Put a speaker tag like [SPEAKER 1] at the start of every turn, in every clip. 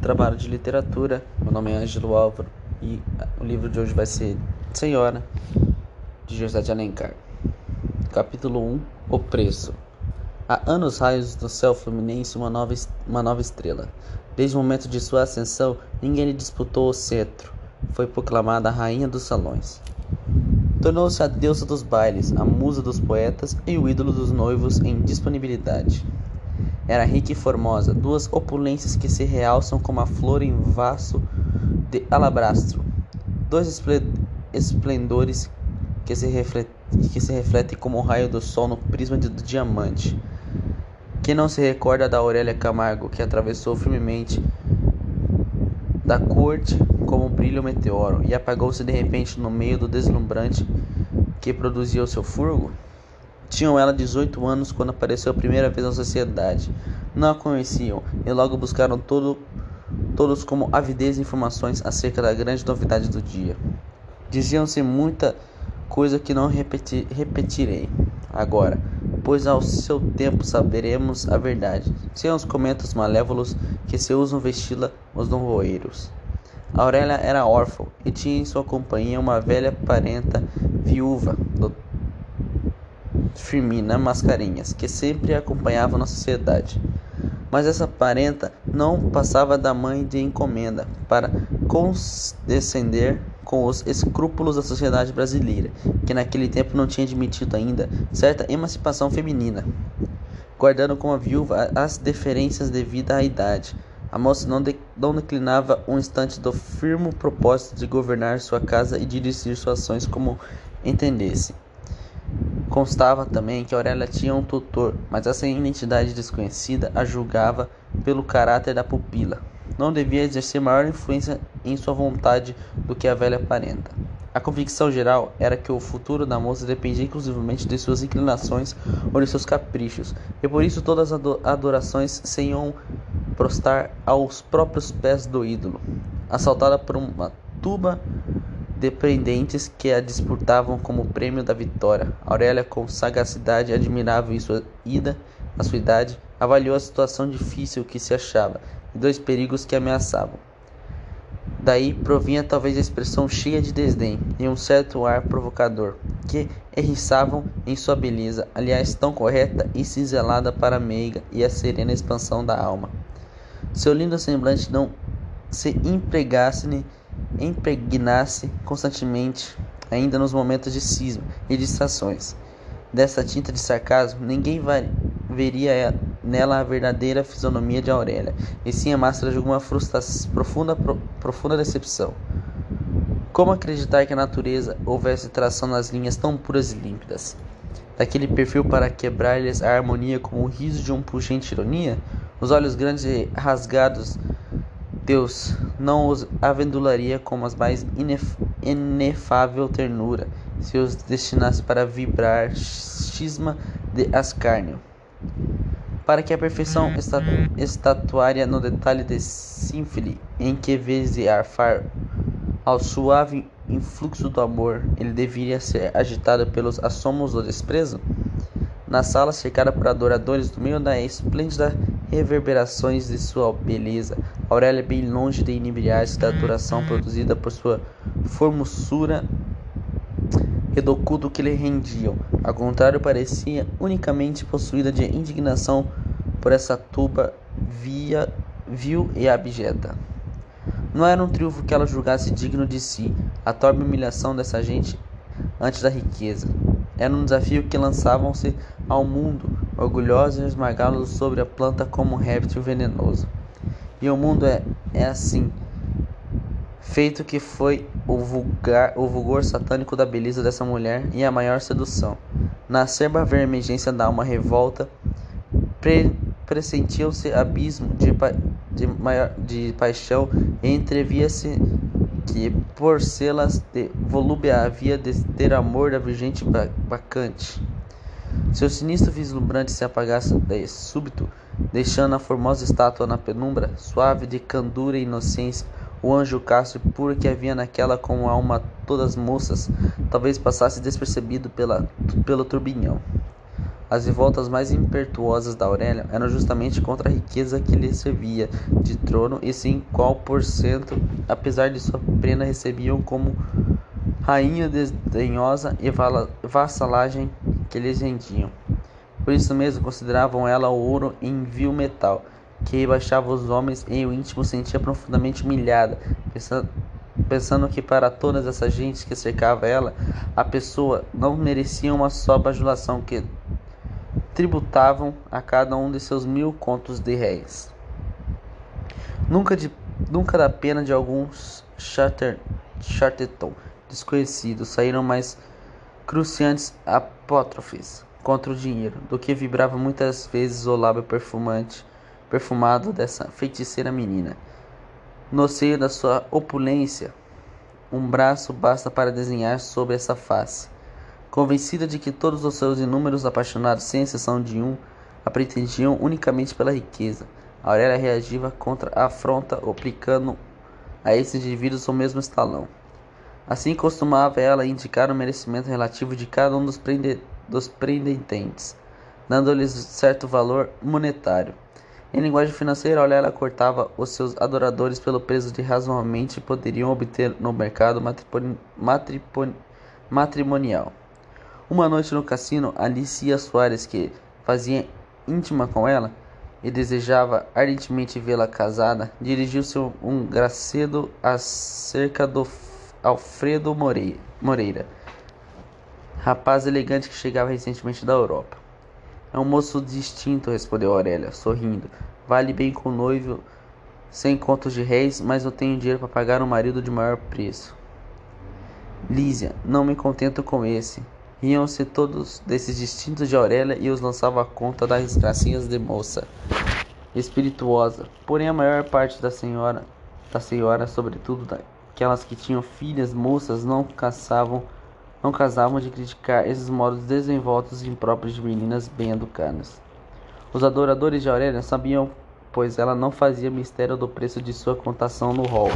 [SPEAKER 1] trabalho de literatura. Meu nome é Ângelo Álvaro e o livro de hoje vai ser Senhora, de José de Alencar. Capítulo 1 O Preço Há anos raios do céu fluminense uma nova, uma nova estrela. Desde o momento de sua ascensão, ninguém lhe disputou o cetro. Foi proclamada a rainha dos salões. Tornou-se a deusa dos bailes, a musa dos poetas e o ídolo dos noivos em disponibilidade. Era rica e formosa, duas opulências que se realçam como a flor em vaso de alabastro, dois esplendores que se, refletem, que se refletem como o raio do sol no prisma do diamante. Quem não se recorda da Aurélia Camargo, que atravessou firmemente da corte como um brilho meteoro e apagou-se de repente no meio do deslumbrante que produzia o seu furgo? Tinham ela 18 anos quando apareceu a primeira vez na sociedade. Não a conheciam e logo buscaram todo, todos como avidez informações acerca da grande novidade do dia. Diziam-se muita coisa que não repeti, repetirei agora, pois ao seu tempo saberemos a verdade, sem os comentários malévolos que se usam vesti-la os novoeiros. Aurélia era órfã e tinha em sua companhia uma velha parenta viúva, do Firmina Mascarenhas, que sempre a acompanhava na sociedade. Mas essa parenta não passava da mãe de encomenda para condescender com os escrúpulos da sociedade brasileira, que naquele tempo não tinha admitido ainda certa emancipação feminina, guardando como a viúva as deferências devidas à idade. A moça não, de, não declinava um instante do firme propósito de governar sua casa e dirigir suas ações como entendesse. Constava também que Aurélia tinha um tutor, mas essa identidade desconhecida a julgava pelo caráter da pupila. Não devia exercer maior influência em sua vontade do que a velha parenta. A convicção geral era que o futuro da moça dependia exclusivamente de suas inclinações ou de seus caprichos, e por isso todas as adorações se iam prostrar aos próprios pés do ídolo. Assaltada por uma tuba dependentes que a disputavam como prêmio da vitória. Aurélia, com sagacidade admirável em sua ida, a sua idade, avaliou a situação difícil que se achava e dois perigos que ameaçavam. Daí provinha talvez a expressão cheia de desdém e um certo ar provocador, que erriçavam em sua beleza, aliás tão correta e cinzelada para a meiga e a serena expansão da alma. Seu lindo semblante não se empregasse impregnasse constantemente, ainda nos momentos de cisma e distrações. Dessa tinta de sarcasmo, ninguém veria nela a verdadeira fisionomia de Aurélia, e sim a máscara de alguma profunda, pro, profunda decepção. Como acreditar que a natureza houvesse tração nas linhas tão puras e límpidas? Daquele perfil para quebrar-lhes a harmonia como o riso de um puxente ironia? Os olhos grandes e rasgados Deus não os avendularia com a mais inefável ternura, se os destinasse para vibrar cisma de ascárnio. Para que a perfeição estatuária no detalhe de sínfile, em que vez de arfar ao suave influxo do amor, ele deveria ser agitado pelos assomos do desprezo? Na sala cercada por adoradores do meio da esplêndida reverberações de sua beleza. Aurélia, bem longe de inebriar-se da adoração produzida por sua formosura do culto que lhe rendiam. Ao contrário, parecia unicamente possuída de indignação por essa tuba via, vil e abjeta. Não era um triunfo que ela julgasse digno de si, a torpe humilhação dessa gente antes da riqueza. Era um desafio que lançavam-se ao mundo, orgulhosos e esmagá-los sobre a planta como um réptil venenoso. E o mundo é, é assim, feito que foi o, vulgar, o vulgor satânico da beleza dessa mulher e a maior sedução. Na acerba vermegência da alma revolta, pre, pressentiu-se abismo de, de, maior, de paixão e entrevia-se que por selas de volúpia havia de ter amor da virgente bacante. Seu sinistro vislumbrante se apagasse de súbito, deixando a formosa estátua na penumbra, suave de candura e inocência, o anjo e puro que havia naquela com alma todas moças, talvez passasse despercebido pela, pelo turbilhão. As revoltas mais impetuosas da Aurélia eram justamente contra a riqueza que lhe servia de trono e sim qual por cento, apesar de sua pena, recebiam como rainha desdenhosa e vassalagem que lhes rendiam. Por isso mesmo consideravam ela o ouro em vil metal, que rebaixava os homens e o íntimo sentia profundamente humilhada, pensando, pensando que para todas essas gentes que cercava ela, a pessoa não merecia uma só bajulação que tributavam a cada um de seus mil contos de réis. Nunca, de, nunca da pena de alguns charter, charteton desconhecidos saíram mais cruciantes apótrofes contra o dinheiro do que vibrava muitas vezes o lábio perfumante, perfumado dessa feiticeira menina. No seio da sua opulência, um braço basta para desenhar sobre essa face Convencida de que todos os seus inúmeros apaixonados, sem exceção de um, a pretendiam unicamente pela riqueza, Aurélia reagiva contra a afronta, aplicando a esses indivíduos o mesmo estalão. Assim costumava ela indicar o merecimento relativo de cada um dos, dos prendentes, dando-lhes certo valor monetário. Em linguagem financeira, Aurélia cortava os seus adoradores pelo preço de razoavelmente poderiam obter no mercado matrimonial. Uma noite no cassino, Alicia Soares, que fazia íntima com ela e desejava ardentemente vê-la casada, dirigiu-se um gracedo acerca do Alfredo Moreira, rapaz elegante que chegava recentemente da Europa. É um moço distinto, respondeu Aurélia, sorrindo. Vale bem com o noivo, sem contos de réis, mas eu tenho dinheiro para pagar um marido de maior preço. Lísia, não me contento com esse. Riam-se todos desses distintos de Aurélia e os lançavam à conta das gracinhas de moça espirituosa. Porém, a maior parte da senhora, da senhora, sobretudo aquelas que tinham filhas moças, não caçavam, não casavam de criticar esses modos desenvoltos e impróprios de meninas bem educadas. Os adoradores de Aurélia sabiam, pois ela não fazia mistério do preço de sua contação no hall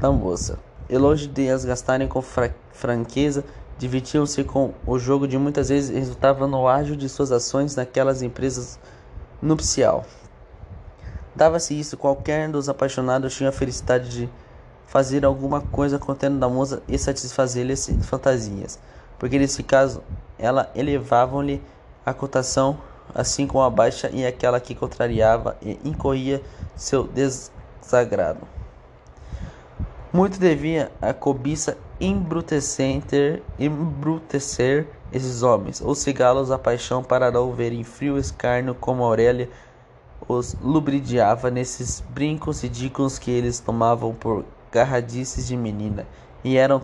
[SPEAKER 1] da moça. E longe de as gastarem com fra franqueza, divertiam-se com o jogo de muitas vezes resultava no ágio de suas ações naquelas empresas nupcial. Dava-se isso, qualquer dos apaixonados tinha a felicidade de fazer alguma coisa contendo da moça e satisfazer-lhes fantasias, porque nesse caso ela elevavam-lhe a cotação, assim como a baixa e aquela que contrariava e incorria seu desagrado. Muito devia a cobiça embrutecer, embrutecer esses homens, ou cegá-los a paixão para não verem frio escárnio como Aurélia os lubridiava nesses brincos ridículos que eles tomavam por garradices de menina e eram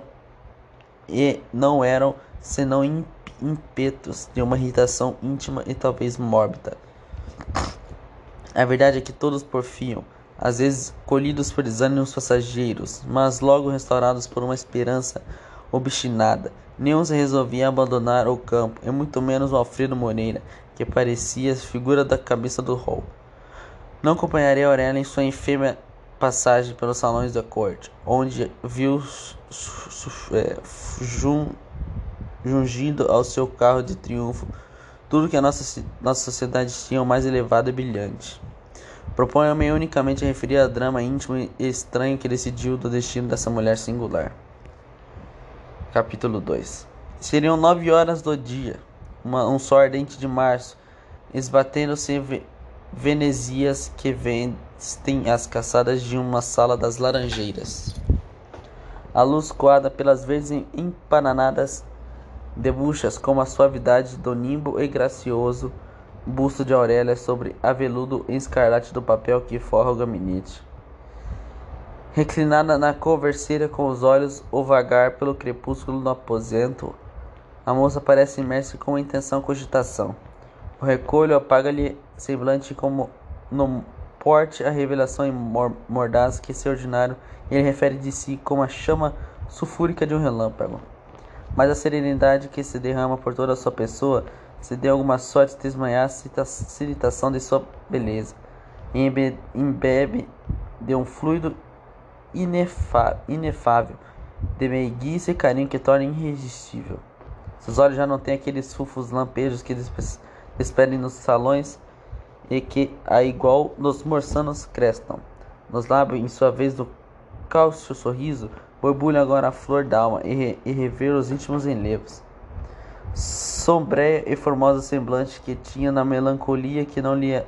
[SPEAKER 1] e não eram senão impetos de uma irritação íntima e talvez mórbida. A verdade é que todos porfiam às vezes colhidos por desânimos passageiros, mas logo restaurados por uma esperança obstinada. Nenhum se resolvia abandonar o campo, e muito menos o Alfredo Moreira, que parecia a figura da cabeça do rol. Não acompanharia Aurélia em sua infêmea passagem pelos salões da corte, onde viu é, jungindo ao seu carro de triunfo tudo que a nossa, nossa sociedade tinha o mais elevado e brilhante. Proponho-me unicamente a referir ao drama íntimo e estranho que decidiu do destino dessa mulher singular. Capítulo 2 Seriam nove horas do dia, uma, um sol ardente de março, esbatendo-se ve venezias que vestem as caçadas de uma sala das laranjeiras. A luz coada pelas verdes empananadas debuxas como a suavidade do nimbo e gracioso busto de Aurélia sobre aveludo escarlate do papel que forra o gabinete. Reclinada na converseira com os olhos o vagar pelo crepúsculo do aposento, a moça parece imersa com intenção cogitação. O recolho apaga-lhe semblante como no porte a revelação mordaz que seu ordinário ele refere de si como a chama sulfúrica de um relâmpago. Mas a serenidade que se derrama por toda a sua pessoa se deu alguma sorte de desmanhar a citação de sua beleza, embebe de um fluido inefável de meiguice e carinho que torna irresistível. Seus olhos já não têm aqueles fufos lampejos que despedem nos salões e que, a igual dos morsanos, crestam. Nos lábios, em sua vez, do cálcio sorriso, borbulha agora a flor d'alma e, re, e rever os íntimos enlevos. Sombreia e formosa semblante que tinha na melancolia que não lhe é,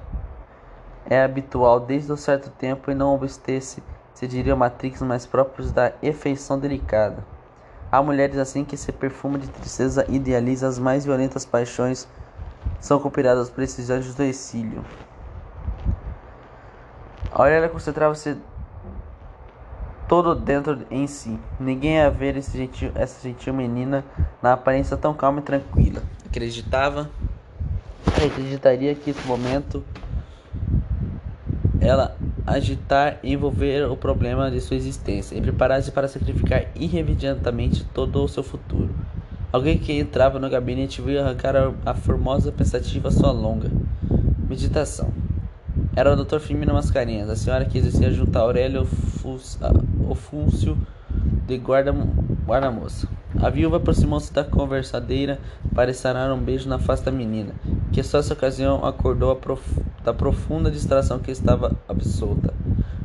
[SPEAKER 1] é habitual desde um certo tempo e não obstesse, se diria matrix mais próprios da efeição delicada. Há mulheres assim que se perfuma de tristeza e idealiza as mais violentas paixões são esses anjos do exílio. Aurélia concentrava-se todo dentro em si. Ninguém a ver esse gentil, essa gentil menina na aparência tão calma e tranquila. Acreditava, acreditaria que esse momento ela agitar e envolver o problema de sua existência e preparar-se para sacrificar irremediatamente todo o seu futuro. Alguém que entrava no gabinete viu arrancar a formosa pensativa sua longa meditação. Era o Dr. Firmino Mascarenhas, a senhora que exercia junto a Aurélio Ofúncio de guarda-moça. A viúva aproximou-se da conversadeira para sanar um beijo na face da menina, que só essa ocasião acordou prof... da profunda distração que estava absolta.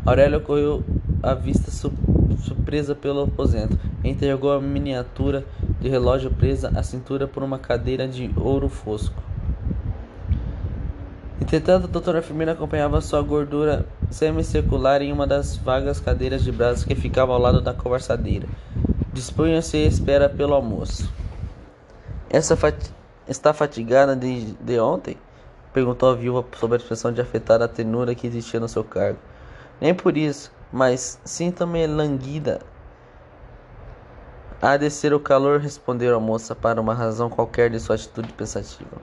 [SPEAKER 1] Aurélio correu à vista su... surpresa pelo aposento interrogou a miniatura de relógio presa à cintura por uma cadeira de ouro fosco. Entretanto, a doutora enfermeira acompanhava sua gordura semicircular em uma das vagas cadeiras de braços que ficava ao lado da conversadeira. Dispunha-se à espera pelo almoço. Essa está fatigada de, de ontem? Perguntou a viúva sob a expressão de afetada tenura que existia no seu cargo. Nem por isso, mas sinto-me languida. Há de ser o calor, respondeu a moça para uma razão qualquer de sua atitude pensativa.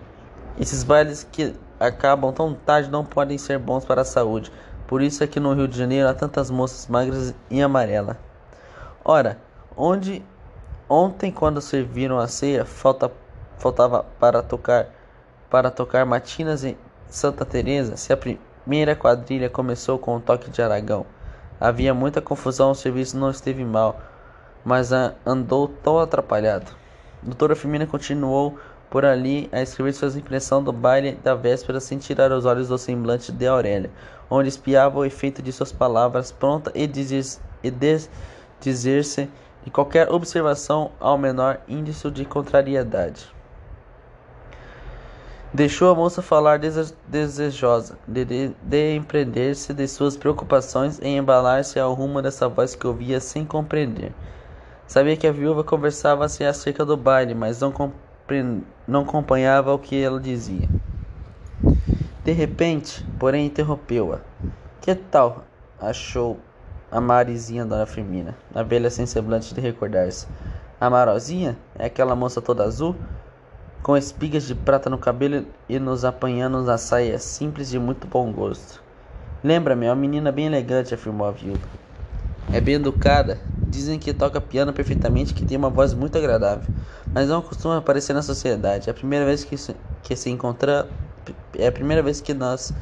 [SPEAKER 1] Esses bailes que acabam tão tarde não podem ser bons para a saúde. Por isso é que no Rio de Janeiro há tantas moças magras e amarela. Ora, onde ontem quando serviram a ceia, falta, faltava para tocar para tocar matinas em Santa Teresa, se a primeira quadrilha começou com o toque de Aragão. Havia muita confusão, o serviço não esteve mal, mas andou tão atrapalhado. Doutora Firmina continuou por ali a escrever suas impressões do baile da véspera sem tirar os olhos do semblante de Aurélia, onde espiava o efeito de suas palavras, pronta e, dizer, dizer-se de qualquer observação ao menor índice de contrariedade. Deixou a moça falar desejosa de, de, de empreender-se de suas preocupações e embalar-se ao rumo dessa voz que ouvia sem compreender. Sabia que a viúva conversava-se acerca do baile, mas não compreendia não acompanhava o que ela dizia. De repente, porém, interrompeu-a. Que tal? achou a Marizinha Dona Firmina, a velha sem semblante de recordar-se. A Marozinha é aquela moça toda azul, com espigas de prata no cabelo e nos apanhando na saia simples de muito bom gosto. Lembra-me, é uma menina bem elegante, afirmou a viúva. É bem educada, dizem que toca piano perfeitamente, que tem uma voz muito agradável mas não costuma aparecer na sociedade. É a primeira vez que se, que se encontra, é a primeira vez que nós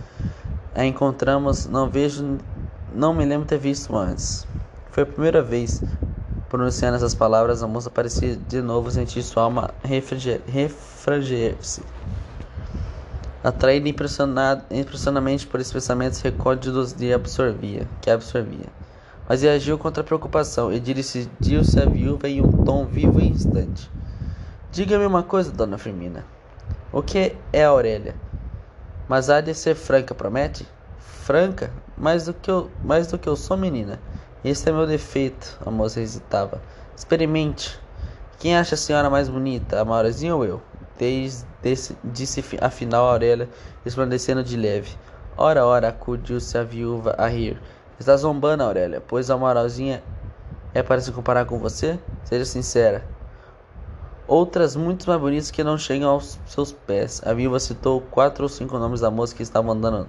[SPEAKER 1] a encontramos. Não vejo, não me lembro ter visto antes. Foi a primeira vez. Pronunciando essas palavras, a moça parecia de novo sentir sua alma refranger-se. Atraída impressionamente por esses pensamentos recônditos de absorvia, que absorvia. Mas reagiu contra a preocupação e dirigiu-se à viúva em um tom vivo e instante. Diga-me uma coisa, dona Firmina. O que é Aurélia? Mas há de ser franca, promete? Franca? Mais do que eu, mais do que eu sou, menina. Esse é meu defeito, a moça hesitava. Experimente. Quem acha a senhora mais bonita, a Maurazinha ou eu? Desde, desse, disse afinal Aurélia, resplandecendo de leve. Ora, ora, acudiu-se a viúva a rir. Está zombando, Aurélia, pois a Maurazinha é para se comparar com você? Seja sincera outras muito mais bonitas que não chegam aos seus pés. A viúva citou quatro ou cinco nomes da moça que estavam andando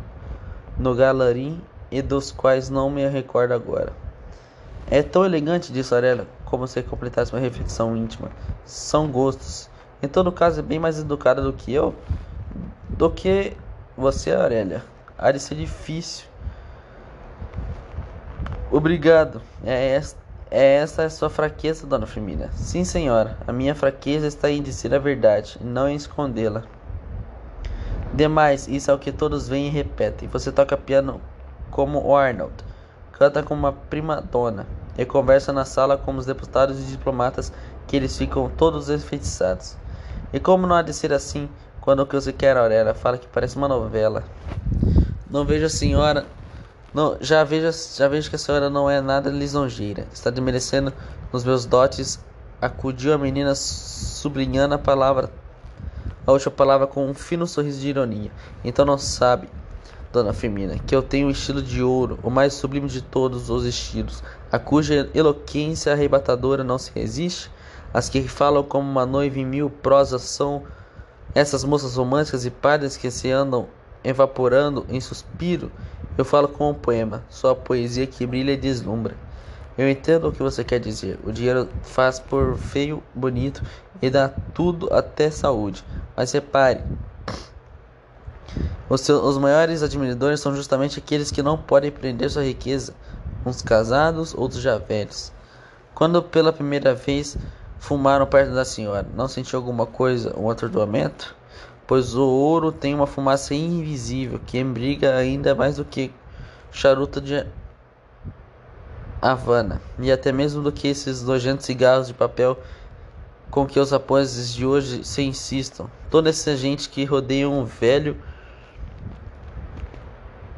[SPEAKER 1] no galarim e dos quais não me recordo agora. É tão elegante, disse Aurélia, como se completasse uma reflexão íntima. São gostos. Em todo caso, é bem mais educada do que eu, do que você, Aurélia. Há de ser difícil. Obrigado. É esta é a sua fraqueza, dona Firmina? Sim, senhora. A minha fraqueza está em dizer a verdade, não em escondê-la. Demais, isso é o que todos veem e repetem. Você toca piano como o Arnold, canta como uma prima dona e conversa na sala com os deputados e diplomatas que eles ficam todos enfeitiçados. E como não há de ser assim, quando o que você quer, Aurélia, fala que parece uma novela. Não vejo a senhora. Não, já vejo, já vejo que a senhora não é nada lisonjeira. Está desmerecendo nos meus dotes. Acudiu a menina sublinhando a palavra a última palavra com um fino sorriso de ironia. Então não sabe, dona Firmina, que eu tenho um estilo de ouro, o mais sublime de todos os estilos, a cuja eloquência arrebatadora não se resiste? As que falam como uma noiva em mil prosas são essas moças românticas e pálidas que se andam evaporando em suspiro. Eu falo com um poema, sua poesia que brilha e deslumbra. Eu entendo o que você quer dizer. O dinheiro faz por feio, bonito e dá tudo até saúde. Mas repare, os, seus, os maiores admiradores são justamente aqueles que não podem prender sua riqueza, uns casados, outros já velhos. Quando pela primeira vez fumaram perto da senhora, não sentiu alguma coisa, um atordoamento? Pois o ouro tem uma fumaça invisível que embriga ainda mais do que charuto de Havana, e até mesmo do que esses nojentos cigarros de papel com que os raposes de hoje se insistam. Toda essa gente que rodeia um velho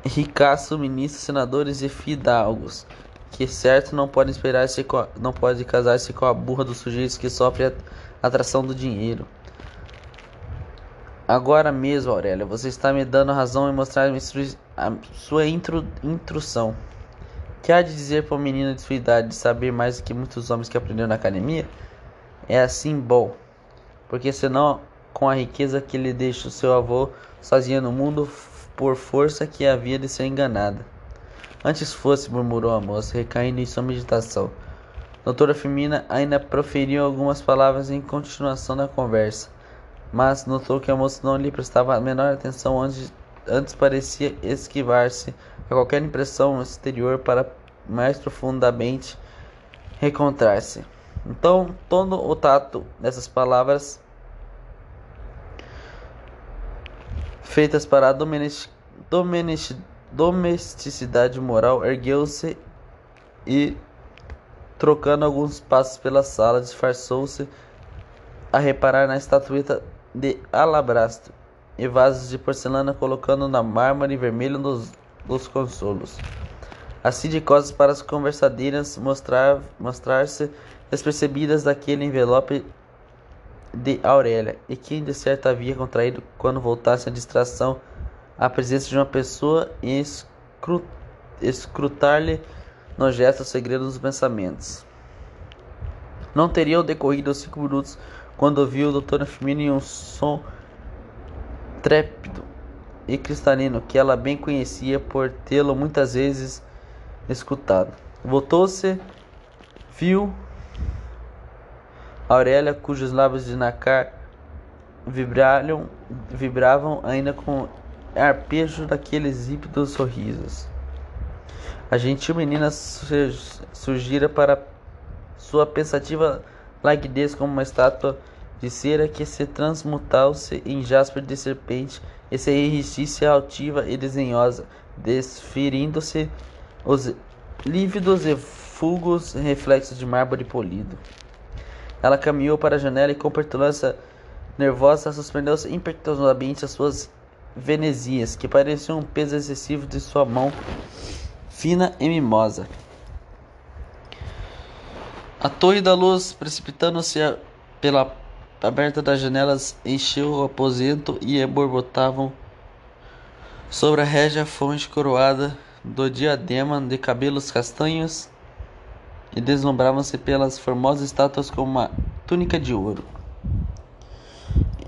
[SPEAKER 1] ricaço, ministros, senadores e fidalgos, que certo não pode esperar se não pode casar-se com a burra dos sujeitos que sofre a atração do dinheiro. Agora mesmo, Aurélia, você está me dando razão em mostrar a sua intru intrusão. Que há de dizer para uma menina de sua idade de saber mais do que muitos homens que aprenderam na academia? É assim bom, porque senão com a riqueza que lhe deixa o seu avô sozinha no mundo por força que havia de ser enganada. Antes fosse, murmurou a moça, recaindo em sua meditação. Doutora Firmina ainda proferiu algumas palavras em continuação da conversa, mas notou que a moça não lhe prestava a menor atenção antes, antes parecia esquivar-se a qualquer impressão exterior para mais profundamente recontrar-se. Então, todo o tato dessas palavras feitas para a domesticidade moral ergueu-se e, trocando alguns passos pela sala, disfarçou-se a reparar na estatueta de alabastro e vasos de porcelana colocando na mármore vermelho dos, dos consolos. Assim de costas para as conversadeiras mostrar, mostrar-se despercebidas daquele envelope de Aurélia, e que de certo havia contraído quando voltasse a distração à presença de uma pessoa e escrutar-lhe no gesto o segredo dos pensamentos. Não teriam decorrido cinco minutos quando ouviu o doutor Firmino em um som trépido e cristalino que ela bem conhecia por tê-lo muitas vezes escutado. Voltou-se, viu Aurélia, cujos lábios de Nacar vibraram, vibravam ainda com arpejo daqueles hípidos sorrisos. A gentil menina surgira para sua pensativa languidez como uma estátua de cera que se transmutasse em jasper de serpente e se enriquece altiva e desenhosa, desferindo-se os lívidos e fulgos reflexos de mármore polido. Ela caminhou para a janela e com petulância nervosa suspendeu-se impetuosamente as suas venesias, que pareciam um peso excessivo de sua mão fina e mimosa. A torre da luz, precipitando-se pela aberta das janelas, encheu o aposento e borbotavam sobre a régia fonte coroada do diadema de cabelos castanhos e deslumbravam-se pelas formosas estátuas com uma túnica de ouro.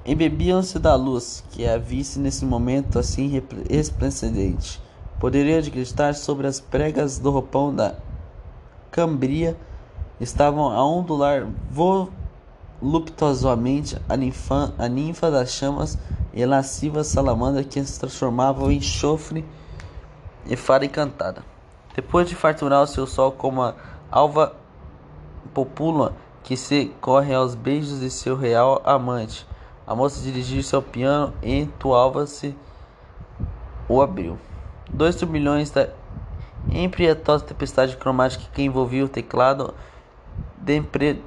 [SPEAKER 1] Embebiam-se da luz que a visse nesse momento assim resplendente. Poderiam acreditar sobre as pregas do roupão da cambria estavam a ondular voluptuosamente a ninfa, a ninfa das chamas e lasciva salamandra que se transformavam em chofre e fara encantada. Depois de farturar o seu sol como a alva popula que se corre aos beijos de seu real amante. A moça dirigiu-se ao piano e entoava-se o abril. Dois turbilhões da impietosa tempestade cromática que envolvia o teclado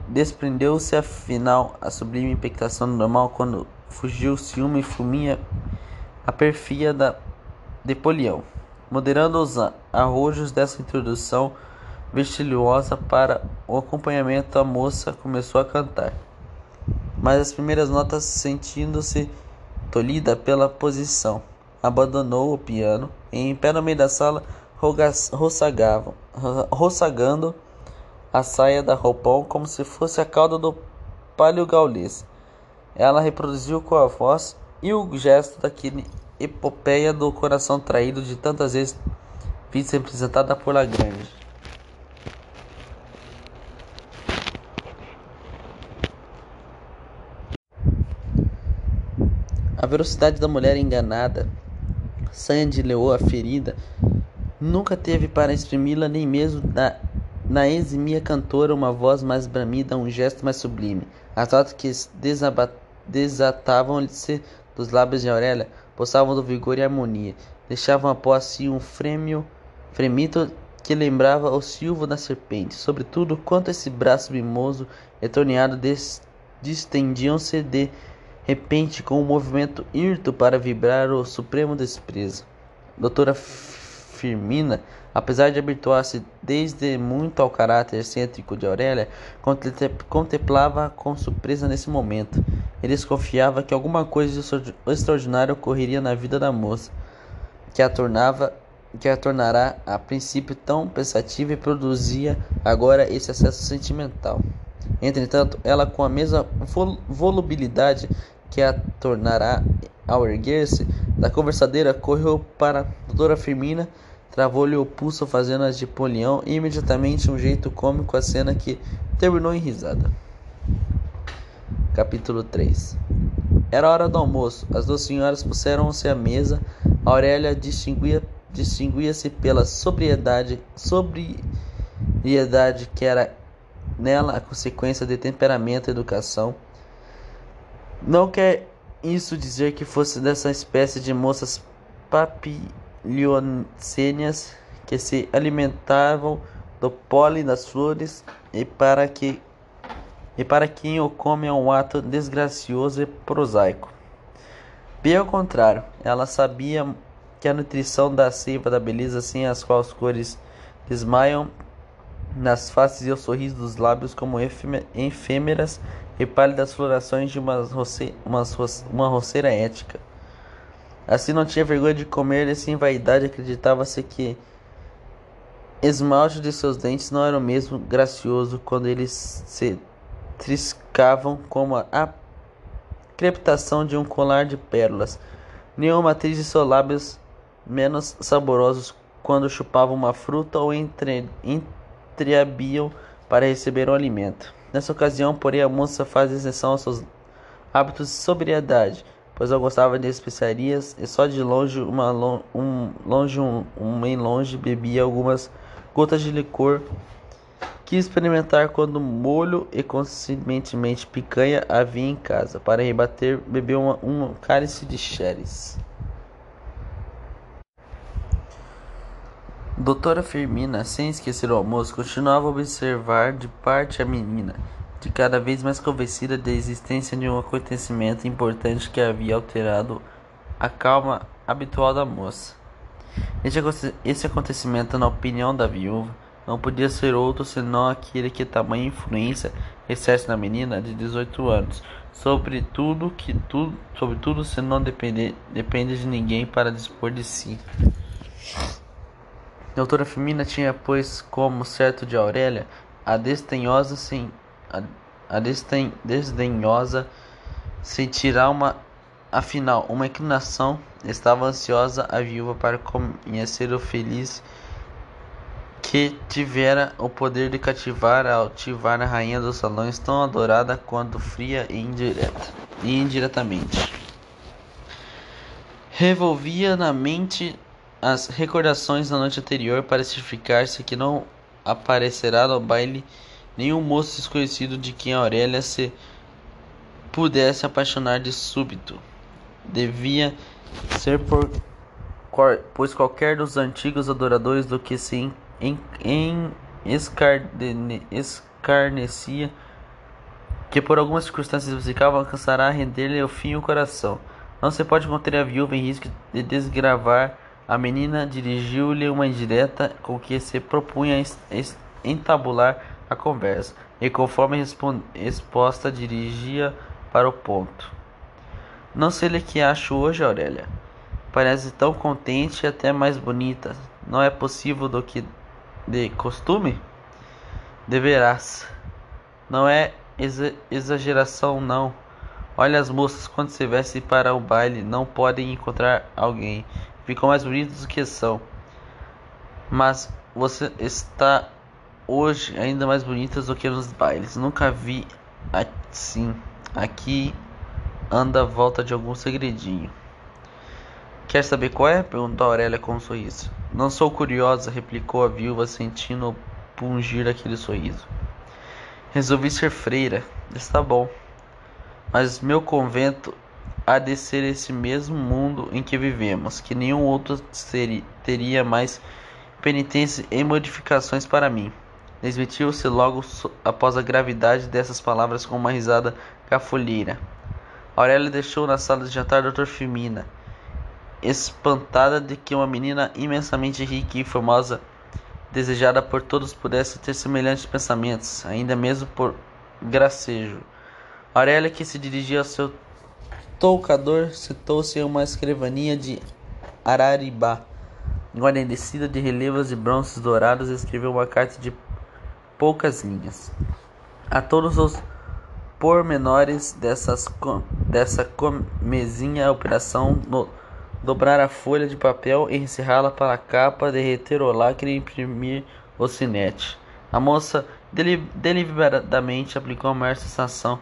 [SPEAKER 1] desprendeu-se afinal a sublime impectação normal quando fugiu ciúme e fuminha a perfia da Napoleão. Moderando os arrojos dessa introdução, vestilhosa para o acompanhamento, a moça começou a cantar. Mas as primeiras notas, sentindo-se tolhida pela posição, abandonou o piano e, em pé no meio da sala, roçagavam, roçagando a saia da roupão como se fosse a cauda do palio gaulês. Ela reproduziu com a voz e o gesto daquele epopeia do coração traído de tantas vezes visto representada por Lagrange. A velocidade da mulher enganada, sanha de leoa ferida, nunca teve para exprimi-la nem mesmo na, na eximia cantora uma voz mais bramida, um gesto mais sublime. As notas que desatavam-se dos lábios de Aurélia poçavam do vigor e harmonia, deixavam após si um frêmio, fremito que lembrava o silvo da serpente. Sobretudo, quanto esse braço mimoso e torneado distendiam-se de repente com um movimento hirto para vibrar o supremo desprezo. Doutora Firmina, apesar de habituar-se desde muito ao caráter excêntrico de Aurélia, contemplava com surpresa nesse momento. Ele desconfiava que alguma coisa de extraordinário ocorreria na vida da moça, que a tornava que a tornará a princípio tão pensativa e produzia agora esse acesso sentimental. Entretanto, ela com a mesma volubilidade que a tornará ao erguer-se da conversadeira, correu para a doutora Firmina, travou-lhe o pulso fazendo-as de polião e imediatamente um jeito cômico a cena que terminou em risada. Capítulo 3 Era hora do almoço. As duas senhoras puseram-se à mesa. Aurélia distinguia distinguia-se pela sobriedade, sobriedade que era nela a consequência de temperamento e educação. Não quer isso dizer que fosse dessa espécie de moças papilioncênias que se alimentavam do pólen das flores e para que e para quem o come é um ato desgracioso e prosaico. Bem ao contrário, ela sabia que a nutrição da seiva da beleza sem as quais cores desmaiam nas faces e o sorriso dos lábios como efêmeras e pálidas florações de uma, roce, uma, uma roceira ética. Assim não tinha vergonha de comer e sem vaidade. Acreditava-se que esmalte de seus dentes não era o mesmo gracioso quando eles se triscavam como a crepitação de um colar de pérolas, nem uma matriz de seus lábios menos saborosos quando chupavam uma fruta ou entre, entreabiam para receber um alimento. Nessa ocasião, porém, a moça faz exceção aos seus hábitos de sobriedade, pois ela gostava de especiarias e só de longe, uma, um, longe um, um bem longe, bebia algumas gotas de licor. Quis experimentar quando molho e consequentemente picanha havia em casa. Para rebater, bebeu uma, um cálice de xeres. Doutora Firmina, sem esquecer o almoço, continuava a observar de parte a menina, de cada vez mais convencida da existência de um acontecimento importante que havia alterado a calma habitual da moça. Esse acontecimento, na opinião da viúva, não podia ser outro senão aquele que tamanha influência exerce na menina de 18 anos, sobre tudo que tudo, sobre tudo se não depende, depende de ninguém para dispor de si. Doutora Firmina tinha, pois, como certo de Aurélia, a desdenhosa sem a, a desden, desdenhosa sentirá uma afinal uma inclinação estava ansiosa a viúva para conhecer o feliz que tivera o poder de cativar a altivar a rainha dos salões tão adorada quanto fria e indireta e indiretamente. Revolvia na mente as recordações da noite anterior para certificar-se que não aparecerá no baile nenhum moço desconhecido de quem Aurélia se pudesse apaixonar de súbito. Devia ser por pois qualquer dos antigos adoradores do que se em, em, escarne, escarnecia que por algumas circunstâncias musical alcançará a render-lhe o fim o coração. Não se pode conter a viúva em risco de desgravar. A menina dirigiu-lhe uma indireta com que se propunha entabular a conversa, e conforme exposta dirigia para o ponto. Não sei o que acho hoje, Aurélia. Parece tão contente e até mais bonita. Não é possível do que de costume? Deverás. Não é exageração, não. Olha as moças quando se vestem para o baile, não podem encontrar alguém. Ficam mais bonitas do que são. Mas você está hoje ainda mais bonitas do que nos bailes. Nunca vi assim. Aqui anda a volta de algum segredinho. Quer saber qual é? perguntou Aurélia com um sorriso. Não sou curiosa, replicou a viúva, sentindo pungir aquele sorriso. Resolvi ser freira. Está bom. Mas meu convento há de ser esse mesmo mundo em que vivemos, que nenhum outro seria, teria mais penitência e modificações para mim. Desmitiu-se logo após a gravidade dessas palavras com uma risada cafolheira. Aurélia deixou na sala de jantar Dr. Firmina, espantada de que uma menina imensamente rica e famosa desejada por todos pudesse ter semelhantes pensamentos, ainda mesmo por gracejo. Aurélia, que se dirigia ao seu toucador, sentou-se em uma escrivaninha de Araribá, guarnecida de relevos e bronzes dourados, escreveu uma carta de poucas linhas. A todos os pormenores dessas, dessa comezinha operação no dobrar a folha de papel, encerrá-la para a capa, derreter o lacre e imprimir o sinete. A moça deliberadamente aplicou a maior sensação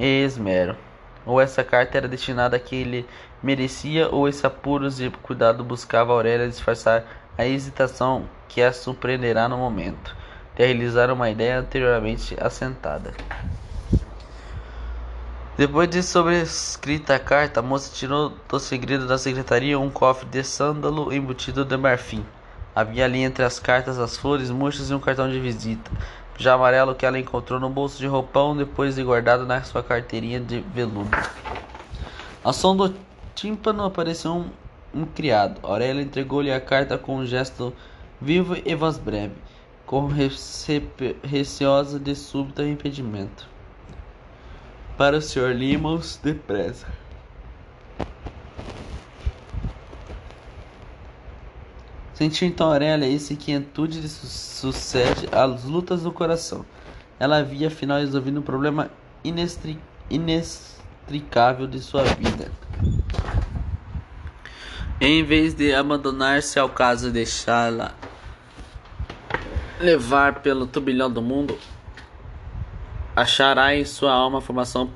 [SPEAKER 1] e esmero. Ou essa carta era destinada a quem ele merecia, ou esse apuros e cuidado buscava Aurélia disfarçar a hesitação que a surpreenderá no momento de realizar uma ideia anteriormente assentada. Depois de sobrescrita a carta, a moça tirou do segredo da secretaria um cofre de sândalo embutido de marfim. Havia ali entre as cartas as flores murchas e um cartão de visita, já amarelo que ela encontrou no bolso de roupão depois de guardado na sua carteirinha de veludo. Ao som do tímpano apareceu um, um criado. Aurélia entregou-lhe a carta com um gesto vivo e voz breve, com receosa de súbito impedimento para o Sr. Limons depressa. Sentiu então Aurélia esse quietude su sucede às lutas do coração. Ela havia afinal resolvido um problema inextricável de sua vida. Em vez de abandonar-se ao caso deixá-la levar pelo turbilhão do mundo, achará em sua alma a formação,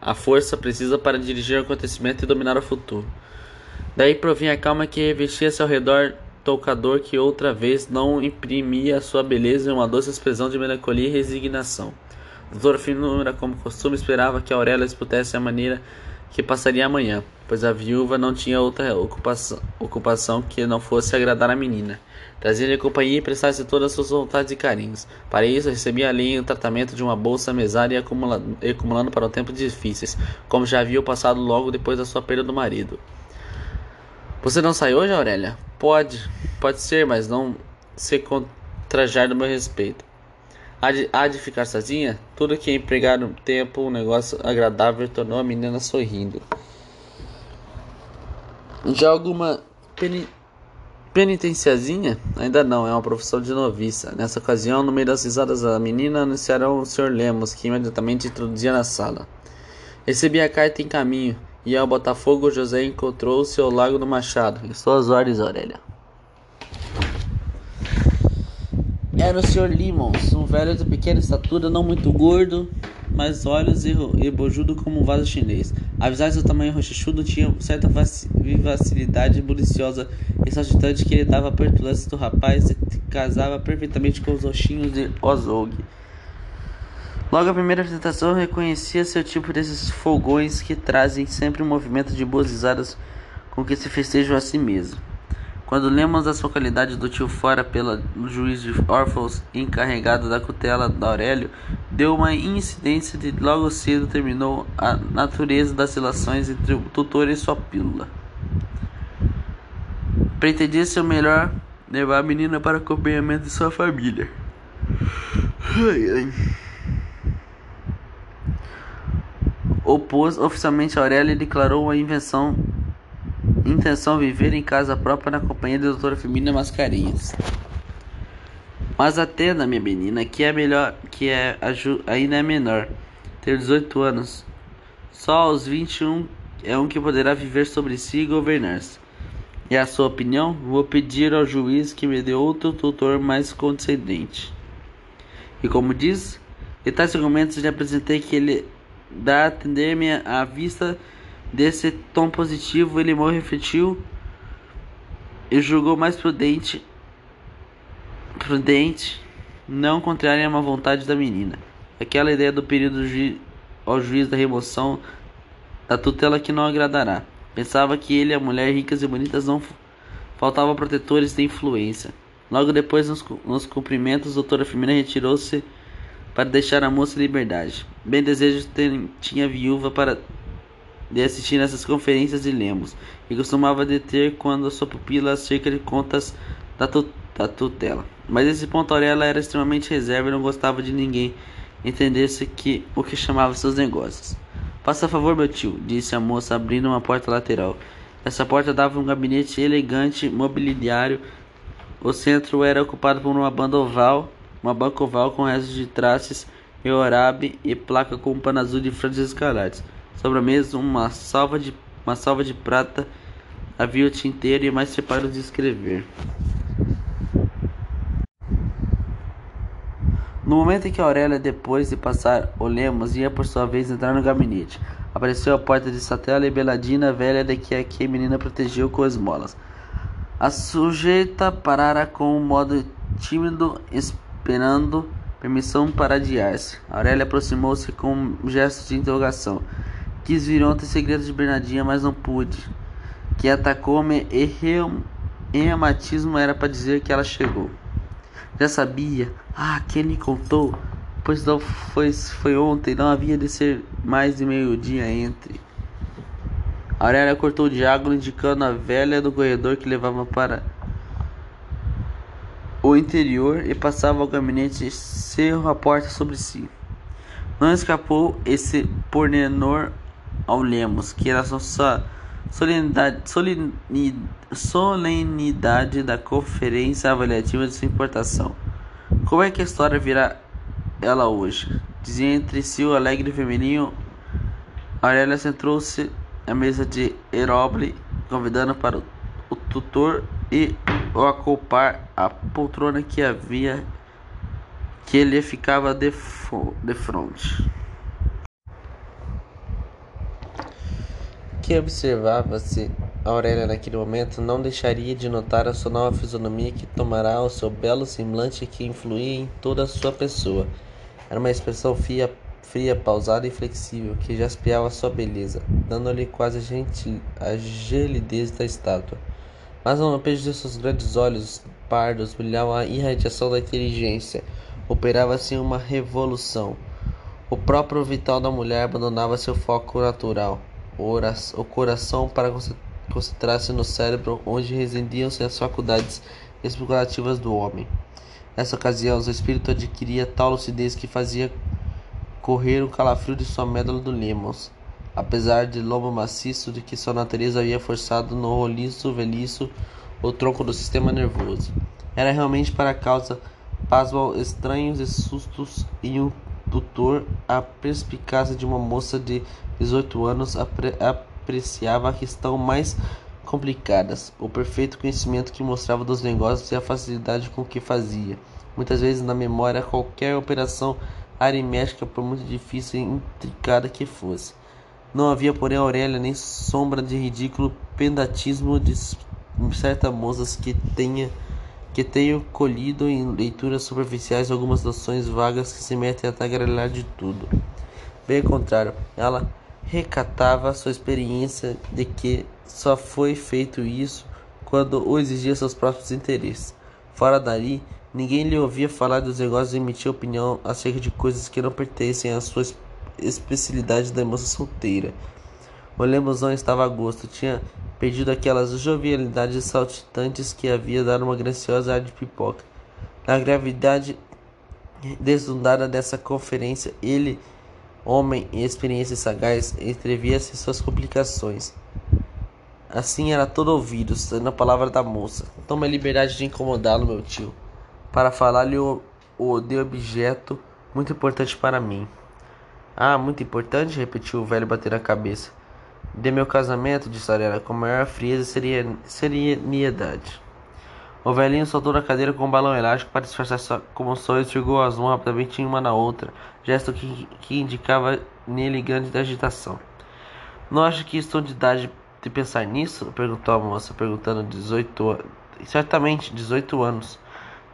[SPEAKER 1] a força precisa para dirigir o acontecimento e dominar o futuro. Daí provinha a calma que revestia-se ao redor tocador que outra vez não imprimia sua beleza em uma doce expressão de melancolia e resignação. Doutor Finura, como costume, esperava que Aurélia disputasse a maneira que passaria amanhã, pois a viúva não tinha outra ocupação, ocupação que não fosse agradar a menina. Trazia-lhe companhia e prestasse todas as suas vontades e carinhos. Para isso, recebia ali o tratamento de uma bolsa mesária e acumulando, para tempos difíceis, como já havia passado logo depois da sua perda do marido. Você não sai hoje, Aurélia? Pode, pode ser, mas não se contrajar do meu respeito. Há de, há de ficar sozinha? Tudo que empregar no tempo, um negócio agradável, tornou a menina sorrindo. Já alguma peni Penitenciazinha? Ainda não, é uma profissão de noviça. Nessa ocasião, no meio das risadas da menina, anunciaram o Sr. Lemos, que imediatamente introduzia na sala. Recebi a carta em caminho, e ao Botafogo José encontrou-se ao Lago do Machado. Estou às ordens, Aurélia. Era o Sr. Limons, um velho de pequena estatura, não muito gordo, mas olhos e, e bojudo como um vaso chinês. Apesar do tamanho rochichudo, tinha certa vivacidade buliciosa e saltitante que lhe dava a petulância do rapaz e casava perfeitamente com os roxinhos de Ozog. Logo, a primeira apresentação reconhecia seu tipo desses fogões que trazem sempre um movimento de boas risadas com que se festejam a si mesmo. Quando lemos a sua qualidade do tio fora pelo juiz de órfãos encarregado da cutela da Aurélio, deu uma incidência de logo cedo terminou a natureza das relações entre o tutor e sua pílula. Pretendia ser o melhor levar a menina para acompanhamento de sua família. Ai, ai. Opôs oficialmente a e declarou a invenção intenção viver em casa própria na companhia da doutora Firmina Mascarenhas. Mas Atena, minha menina, que é melhor, que é ainda é menor, ter 18 anos. Só aos 21 é um que poderá viver sobre si e governar-se. E a sua opinião? Vou pedir ao juiz que me dê outro tutor mais condescendente. E como diz, e tais argumentos lhe apresentei que ele dá atender-me à vista Desse tom positivo, ele mal refletiu e julgou mais prudente, prudente não contrariar a má vontade da menina. Aquela ideia do período ju ao juiz da remoção da tutela que não agradará. Pensava que ele a mulher ricas e bonitas não faltavam protetores de influência. Logo depois, nos, nos cumprimentos, doutora Firmina retirou-se para deixar a moça em liberdade. Bem desejo tinha viúva para de assistir nessas conferências de Lemos e costumava deter quando sua pupila acerca de contas da, tu da tutela. Mas esse ponto Aurélia era extremamente reserva e não gostava de ninguém entendesse que o que chamava seus negócios. Faça favor, meu tio, disse a moça abrindo uma porta lateral. Essa porta dava um gabinete elegante, mobiliário. O centro era ocupado por uma banda oval, uma banca oval com restos de traços e orabe e placa com um pano azul de franjas escarlates. Sobre a mesa, uma salva de, uma salva de prata havia o tinteiro e mais preparos de escrever. No momento em que Aurélia, depois de passar o Lemos, ia por sua vez entrar no gabinete, apareceu a porta de Satela e Beladina, velha de que a menina protegeu com esmolas. A sujeita parara com um modo tímido, esperando permissão para adiar-se. Aurélia aproximou-se com um gesto de interrogação. Quis vir ontem segredo de Bernardinha, mas não pude. Que atacou-me e reumatismo era para dizer que ela chegou. Já sabia. Ah, quem lhe contou? Pois não foi, foi ontem, não havia de ser mais de meio-dia entre. Aurélia cortou o diálogo, indicando a velha do corredor que levava para o interior e passava ao gabinete cerro a porta sobre si. Não escapou esse pormenor ao Lemos, que era sua solenidade, solenidade da conferência avaliativa de sua importação. Como é que a história virá ela hoje? Dizia entre si o alegre feminino. Aurélia sentou-se à mesa de Heroble, convidando para o, o tutor e o acopar a poltrona que havia que ele ficava de, de frente. Que observava-se Aurélia naquele momento não deixaria de notar a sua nova fisionomia que tomará o seu belo semblante que influía em toda a sua pessoa. Era uma expressão fria, fria pausada e flexível que jaspeava sua beleza, dando-lhe quase gentil, a gelidez da estátua. Mas no lampejo de seus grandes olhos pardos brilhava a irradiação da inteligência. Operava-se uma revolução. O próprio vital da mulher abandonava seu foco natural o coração para concentrar-se no cérebro, onde residiam-se as faculdades especulativas do homem. Nessa ocasião, o espírito adquiria tal lucidez que fazia correr o calafrio de sua médula do Lemos, apesar de lombo maciço de que sua natureza havia forçado no roliço velhiço o tronco do sistema nervoso. Era realmente para causa pasmo estranhos e sustos e um tutor a perspicácia de uma moça de 18 anos apre apreciava a questão mais complicadas, o perfeito conhecimento que mostrava dos negócios e a facilidade com que fazia. Muitas vezes na memória qualquer operação aritmética, por muito difícil e intricada que fosse. Não havia, porém, Aurélia nem sombra de ridículo pendatismo de certa moça que tenha que tenho colhido em leituras superficiais algumas noções vagas que se metem a tagarelar de tudo. Bem ao contrário, ela recatava sua experiência de que só foi feito isso quando o exigia seus próprios interesses. Fora dali, ninguém lhe ouvia falar dos negócios e emitia opinião acerca de coisas que não pertencem à sua especialidade da moça solteira. O lemuzão estava a gosto, tinha perdido aquelas jovialidades saltitantes que havia dado uma graciosa ar de pipoca. Na gravidade deslumbrada dessa conferência, ele, homem em experiência sagaz, entrevia-se suas complicações. Assim era todo ouvido, sendo a palavra da moça. Toma a liberdade de incomodá-lo, meu tio, para falar-lhe o, o de objeto muito importante para mim. Ah, muito importante? repetiu o velho batendo a cabeça. De meu casamento, disse Aurélia, com maior frieza e serenidade. O velhinho soltou da cadeira com um balão elástico para disfarçar sua comoção e esfregou as mãos rapidamente uma na outra, gesto que, que indicava nele grande agitação. Não acho que estou de idade de pensar nisso? perguntou a moça, perguntando 18 anos. Certamente, 18 anos.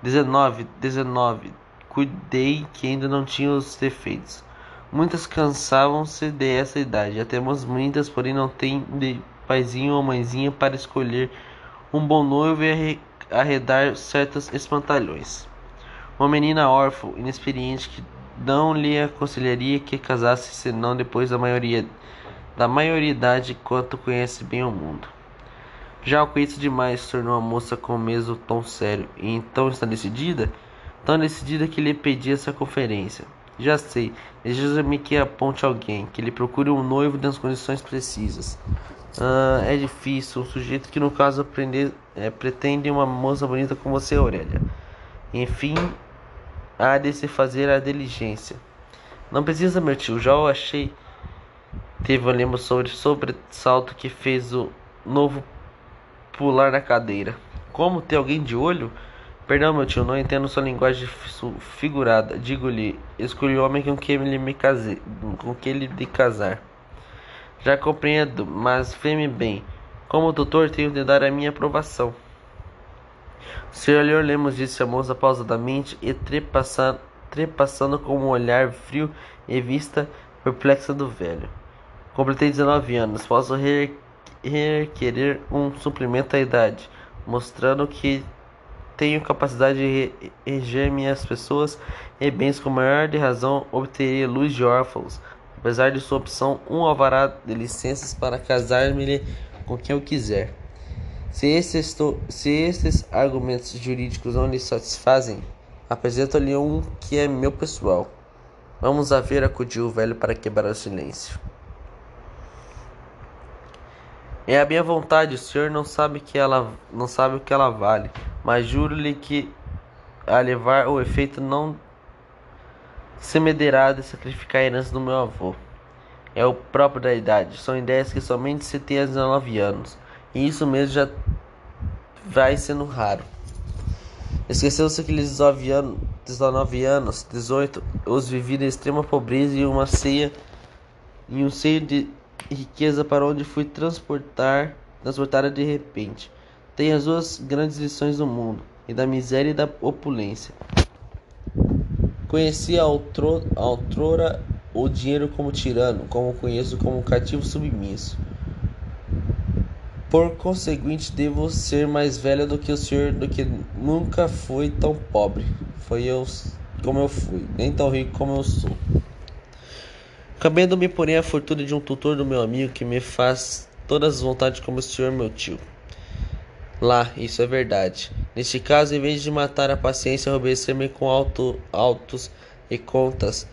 [SPEAKER 1] 19, 19. Cuidei que ainda não tinha os defeitos. Muitas cansavam-se dessa idade, até umas muitas, porém não têm de paizinho ou mãezinha para escolher um bom noivo e arredar certos espantalhões. Uma menina órfã, inexperiente, que não lhe aconselharia que casasse senão depois da maioria da maioridade quanto conhece bem o mundo. Já o conheço demais, tornou a moça com o mesmo tom sério. E então está decidida? Tão decidida que lhe pedi essa conferência. Já sei, deseja-me que aponte alguém, que lhe procure um noivo nas condições precisas. Ah, é difícil, um sujeito que no caso aprender, é, pretende uma moça bonita como você, Aurélia. Enfim, há de se fazer a diligência. Não precisa, meu tio, já o achei. Teve um lembro sobre sobressalto que fez o novo pular na cadeira. Como ter alguém de olho? Perdão, meu tio, não entendo sua linguagem figurada. Digo-lhe, escolhi o homem com quem ele me casei, com quem ele de casar. Já compreendo, mas vê-me bem. Como doutor, tenho de dar a minha aprovação. Senhor Lemos disse a moça pausadamente e trepassando, trepassando com um olhar frio e vista perplexa do velho. Completei 19 anos, posso requerer um suplemento à idade, mostrando que tenho capacidade de reger minhas pessoas e bens com maior de razão obteria luz de órfãos, apesar de sua opção um alvará de licenças para casar-me com quem eu quiser. Se estes, se estes argumentos jurídicos não lhe satisfazem, apresento-lhe um que é meu pessoal. Vamos a ver, acudiu o velho para quebrar o silêncio. É a minha vontade, o senhor não sabe que ela não sabe o que ela vale, mas juro-lhe que a levar o efeito não se medirá de sacrificar a herança do meu avô. É o próprio da idade. São ideias que somente se tem a 19 anos. E isso mesmo já vai sendo raro. Esqueceu-se que 19 anos, 19 anos, 18, os vivi na extrema pobreza e uma ceia e um seio de riqueza para onde fui transportar, transportada de repente. Tem as duas grandes lições do mundo, e da miséria e da opulência. Conheci a outrora o dinheiro como tirano, como conheço como cativo submisso. Por conseguinte, devo ser mais velha do que o senhor, do que nunca fui tão pobre. Foi eu como eu fui, nem tão rico como eu sou. Cabendo-me, porém, a fortuna de um tutor do meu amigo que me faz todas as vontades como o senhor, meu tio. Lá, isso é verdade. Neste caso, em vez de matar a paciência obedecer-me com auto, autos e contas,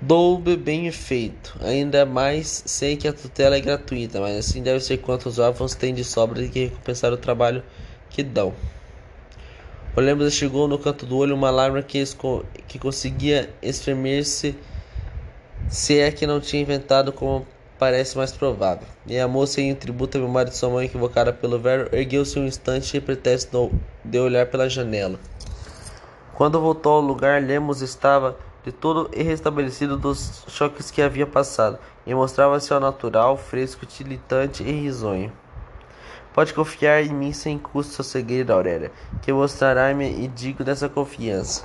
[SPEAKER 1] dou-me bem feito. Ainda mais sei que a tutela é gratuita, mas assim deve ser quanto os órfãos têm de sobra de que recompensar o trabalho que dão. Olhamos chegou no canto do olho uma lágrima que, que conseguia espremer-se se é que não tinha inventado como parece mais provável. E a moça, em tributo à memória de sua mãe equivocada pelo velho, ergueu-se um instante e pretexto de olhar pela janela. Quando voltou ao lugar, Lemos estava de todo restabelecido dos choques que havia passado, e mostrava-se ao natural, fresco, tilitante e risonho. Pode confiar em mim sem custo segredo, Aurélia, que mostrará-me e digo dessa confiança.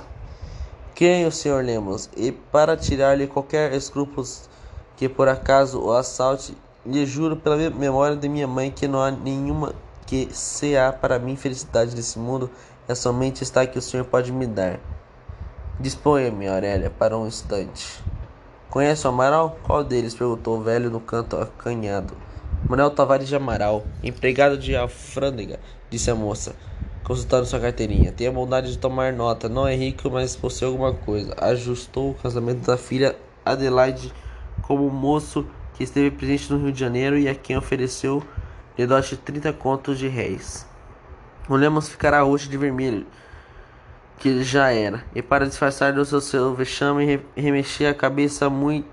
[SPEAKER 1] Quem o senhor Lemos? E para tirar-lhe qualquer escrúpulo que por acaso o assalte, lhe juro pela memória de minha mãe que não há nenhuma que se há para mim felicidade nesse mundo, é somente esta que o senhor pode me dar. Disponha-me, Aurélia, para um instante. Conhece o Amaral? Qual deles? perguntou o velho no canto acanhado. Manuel Tavares de Amaral, empregado de alfândega, disse a moça, consultando sua carteirinha. Tem a bondade de tomar nota. Não é rico, mas possui alguma coisa. Ajustou o casamento da filha Adelaide como moço que esteve presente no Rio de Janeiro e a quem ofereceu dote 30 contos de réis. O Lemos ficará roxo de vermelho que já era, e para disfarçar do seu, seu vexame, remexia a cabeça muito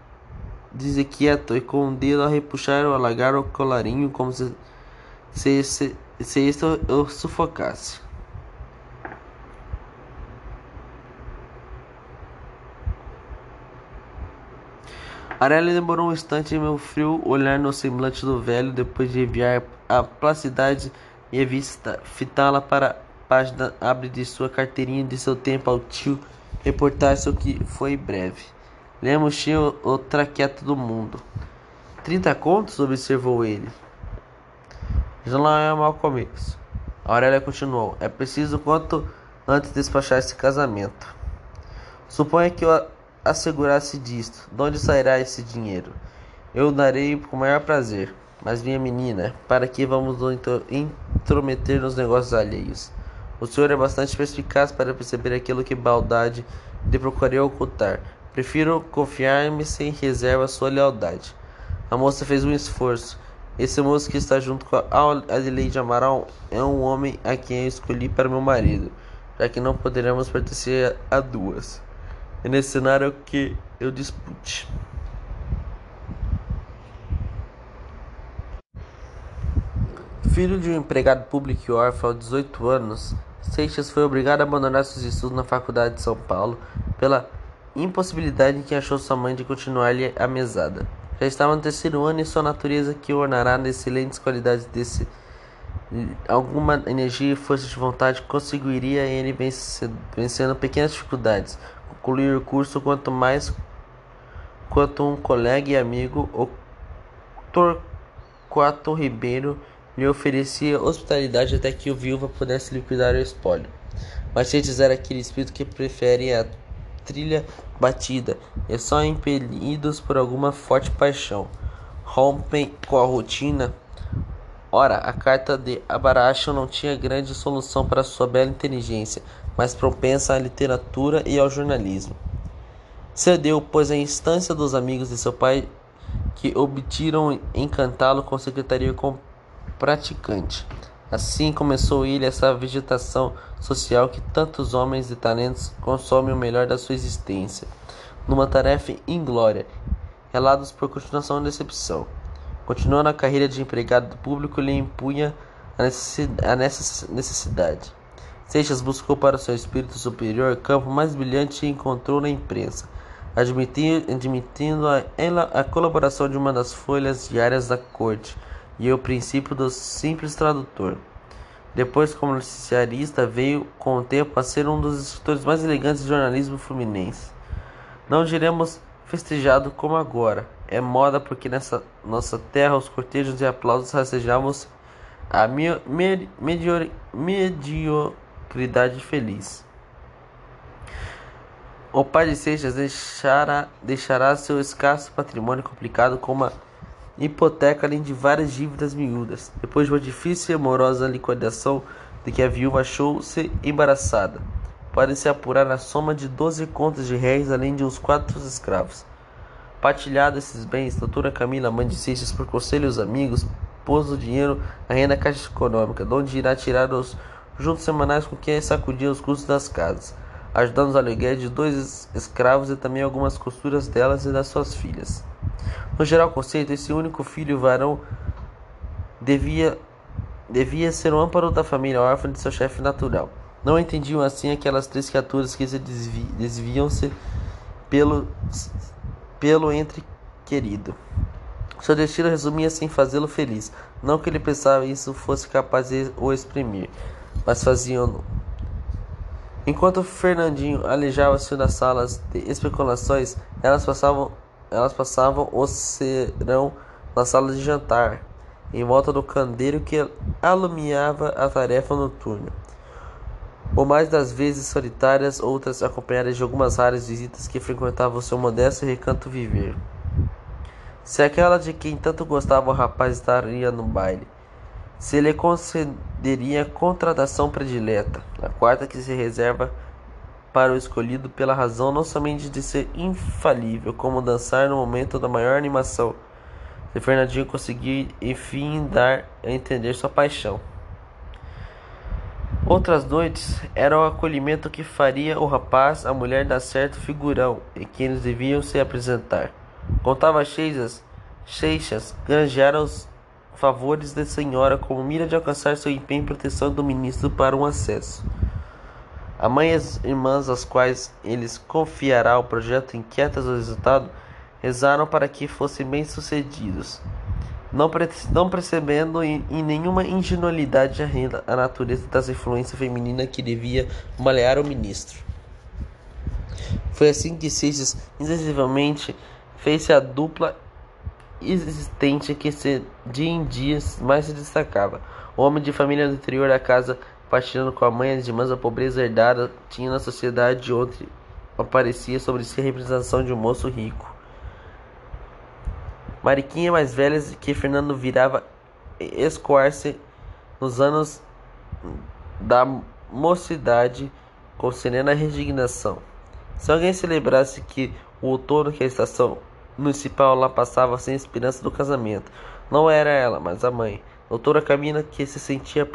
[SPEAKER 1] desinquieto e com o dedo a repuxar ou alagar o colarinho como se, se, se, se o sufocasse. Arela demorou um instante em meu frio olhar no semblante do velho, depois de enviar a placidade e vista fitá-la para página abre de sua carteirinha de seu tempo ao tio reportar-se o que foi breve. Lemos tinha o traqueto do mundo. Trinta contos? observou ele. Já não é mau começo. Aurélia continuou. É preciso quanto antes despachar esse casamento. Suponha que eu assegurasse disto. De onde sairá esse dinheiro? Eu darei com o maior prazer. Mas minha menina, para que vamos intrometer nos negócios alheios? O senhor é bastante perspicaz para perceber aquilo que Baldade lhe procurei ocultar. Prefiro confiar-me sem reserva à sua lealdade. A moça fez um esforço. Esse moço que está junto com a Adelaide Amaral é um homem a quem eu escolhi para meu marido, já que não poderemos pertencer a duas. É nesse cenário que eu dispute. Filho de um empregado público e órfão aos 18 anos, Seixas foi obrigado a abandonar seus estudos na Faculdade de São Paulo pela impossibilidade em que achou sua mãe de continuar-lhe a mesada. Já estava no terceiro ano e sua natureza, que ornará de excelentes qualidades desse alguma energia e força de vontade, conseguiria ele vencendo pequenas dificuldades, concluir o curso quanto mais quanto um colega e amigo, o Torquato Ribeiro, lhe oferecia hospitalidade até que o viúva pudesse liquidar o espólio. Mas antes era aquele espírito que prefere a trilha batida e só impelidos por alguma forte paixão. Rompem com a rotina. Ora, a carta de Abaracho não tinha grande solução para sua bela inteligência, mas propensa à literatura e ao jornalismo. Cedeu, pois, à instância dos amigos de seu pai, que obtiram encantá-lo com secretaria com praticante. Assim começou ele essa vegetação social que tantos homens e talentos consomem o melhor da sua existência, numa tarefa inglória, relados por continuação e decepção. Continuando a carreira de empregado público, lhe impunha a necessidade. Seixas buscou para seu espírito superior campo mais brilhante e encontrou na imprensa, admitindo, admitindo a, a colaboração de uma das folhas diárias da corte e o princípio do simples tradutor. Depois, como noticiarista, veio com o tempo a ser um dos escritores mais elegantes do jornalismo fluminense. Não diremos festejado como agora. É moda porque nessa nossa terra os cortejos e aplausos rastejamos a me me mediocridade feliz. O pai de Seixas deixará seu escasso patrimônio complicado com uma hipoteca além de várias dívidas miúdas. Depois de uma difícil e amorosa liquidação de que a viúva achou-se embaraçada, pode-se apurar a soma de 12 contas de réis, além de uns quatro escravos. Partilhado esses bens, doutora Camila, mãe de Seixas, por conselhos amigos, pôs o dinheiro na renda caixa econômica, de onde irá tirar os juntos semanais com que sacudia os custos das casas, ajudando os aluguéis de dois escravos e também algumas costuras delas e das suas filhas. No geral conceito, esse único filho varão devia, devia ser o amparo da família órfã de seu chefe natural. Não entendiam assim aquelas três criaturas que se desvi, desviam-se pelo, pelo entre querido. Seu destino resumia-se em fazê-lo feliz. Não que ele pensava isso fosse capaz de o exprimir, mas faziam-no. Enquanto Fernandinho alejava-se nas salas de especulações, elas passavam, elas passavam o serão na sala de jantar, em volta do candeeiro que alumiava a tarefa noturna. Ou mais das vezes solitárias, outras acompanhadas de algumas raras visitas que frequentavam seu modesto recanto viver. Se aquela de quem tanto gostava o rapaz estaria no baile, se lhe concederia contratação predileta, a quarta que se reserva para o escolhido pela razão não somente de ser infalível, como dançar no momento da maior animação, se Fernandinho conseguir enfim dar a entender sua paixão. Outras noites era o acolhimento que faria o rapaz a mulher dar certo figurão e que eles deviam se apresentar. Contava Seixas, Seixas granjeara os favores da senhora como mira de alcançar seu empenho em proteção do ministro para um acesso. A mãe e as irmãs às quais eles confiará o projeto inquietas do resultado rezaram para que fossem bem-sucedidos não, não percebendo em, em, nenhuma ingenuidade a, a natureza das influências femininas que devia malear o ministro. Foi assim que Seixas indecisivamente fez-se a dupla existente que se, dia em dia mais se destacava. O homem de família do interior da casa, partilhando com a mãe e as irmãs a pobreza herdada, tinha na sociedade onde aparecia sobre si a representação de um moço rico. Mariquinha mais velha que Fernando virava escoar-se nos anos da mocidade com serena resignação. Se alguém se lembrasse que o outono que a estação municipal lá passava sem esperança do casamento, não era ela, mas a mãe, doutora Camina, que se sentia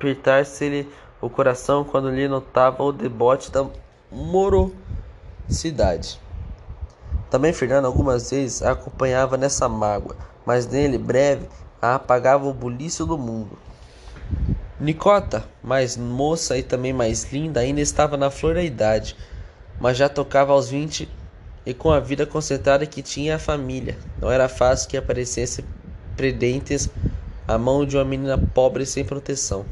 [SPEAKER 1] apertar-se-lhe o coração quando lhe notava o debote da morosidade. Também Fernando algumas vezes a acompanhava nessa mágoa, mas nele, breve, a apagava o bulício do mundo. Nicota, mais moça e também mais linda, ainda estava na flor da idade, mas já tocava aos vinte e com a vida concentrada que tinha a família. Não era fácil que aparecesse predentes à mão de uma menina pobre sem proteção.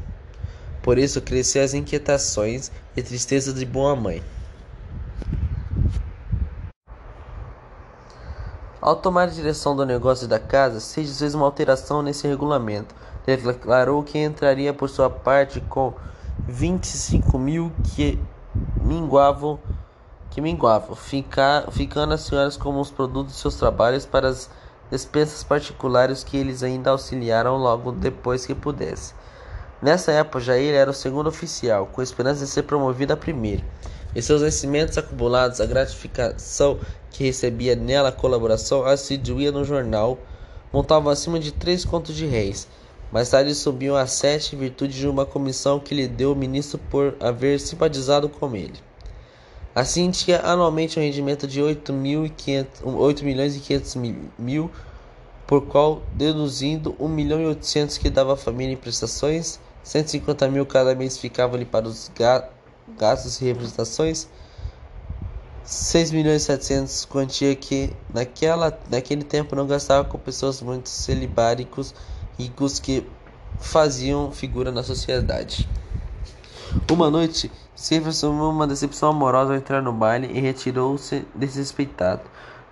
[SPEAKER 1] Por isso cresciam as inquietações e tristezas de boa mãe. Ao tomar a direção do negócio da casa, Seixas fez uma alteração nesse regulamento. Declarou que entraria por sua parte com 25 mil que minguavam, que minguavam ficar, ficando as senhoras como os produtos de seus trabalhos para as despesas particulares que eles ainda auxiliaram logo depois que pudesse. Nessa época ele era o segundo oficial, com esperança de ser promovido a primeiro. E seus vencimentos acumulados, a gratificação que recebia nela a colaboração assiduía no jornal, montavam acima de três contos de réis. Mais tarde subiam a sete em virtude de uma comissão que lhe deu o ministro por haver simpatizado com ele. Assim tinha anualmente um rendimento de 8, mil e 500, 8 milhões e 500 mil, por qual deduzindo 1 milhão e 800 que dava a família em prestações, 150 mil cada mês ficavam-lhe para os gastos e representações, 6 milhões e 700, quantia que naquela, naquele tempo não gastava com pessoas muito celibáricos ricos que faziam figura na sociedade. Uma noite, sempre assumiu uma decepção amorosa ao entrar no baile e retirou-se desrespeitado.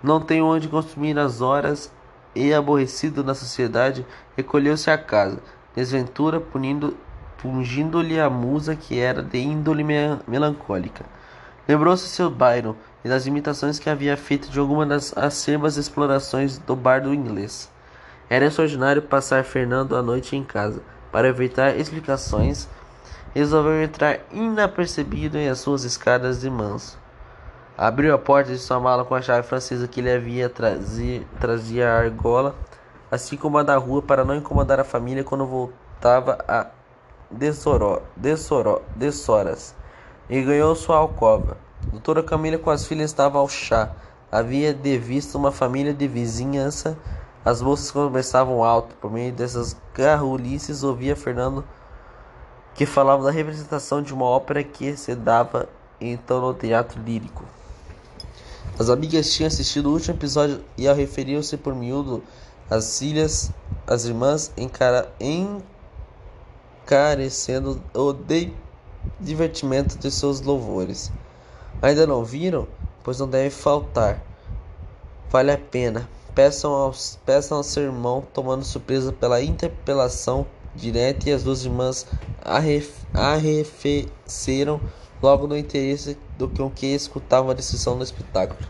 [SPEAKER 1] Não tem onde consumir as horas e, aborrecido na sociedade, recolheu-se à casa. Desventura, punindo, pungindo-lhe a musa que era de índole melancólica. Lembrou-se seu Byron e das imitações que havia feito de alguma das acerbas explorações do bardo inglês. Era extraordinário passar Fernando a noite em casa. Para evitar explicações, resolveu entrar inapercebido em as suas escadas de manso. Abriu a porta de sua mala com a chave francesa que lhe havia trazido trazia a argola, assim como a da rua, para não incomodar a família quando voltava a Dessoró, Dessoró, Dessoras, e ganhou sua alcova. Doutora Camila com as filhas estava ao chá. Havia de vista uma família de vizinhança. As moças conversavam alto. Por meio dessas garrulices ouvia Fernando que falava da representação de uma ópera que se dava então no teatro lírico. As amigas tinham assistido o último episódio e ao referir-se por miúdo as filhas, as irmãs encara, encarecendo o de, divertimento de seus louvores. Ainda não viram? Pois não deve faltar. Vale a pena. Peçam ao, peçam ao seu irmão, tomando surpresa pela interpelação direta, e as duas irmãs arrefeceram logo no interesse do que o que escutavam a descrição do espetáculo.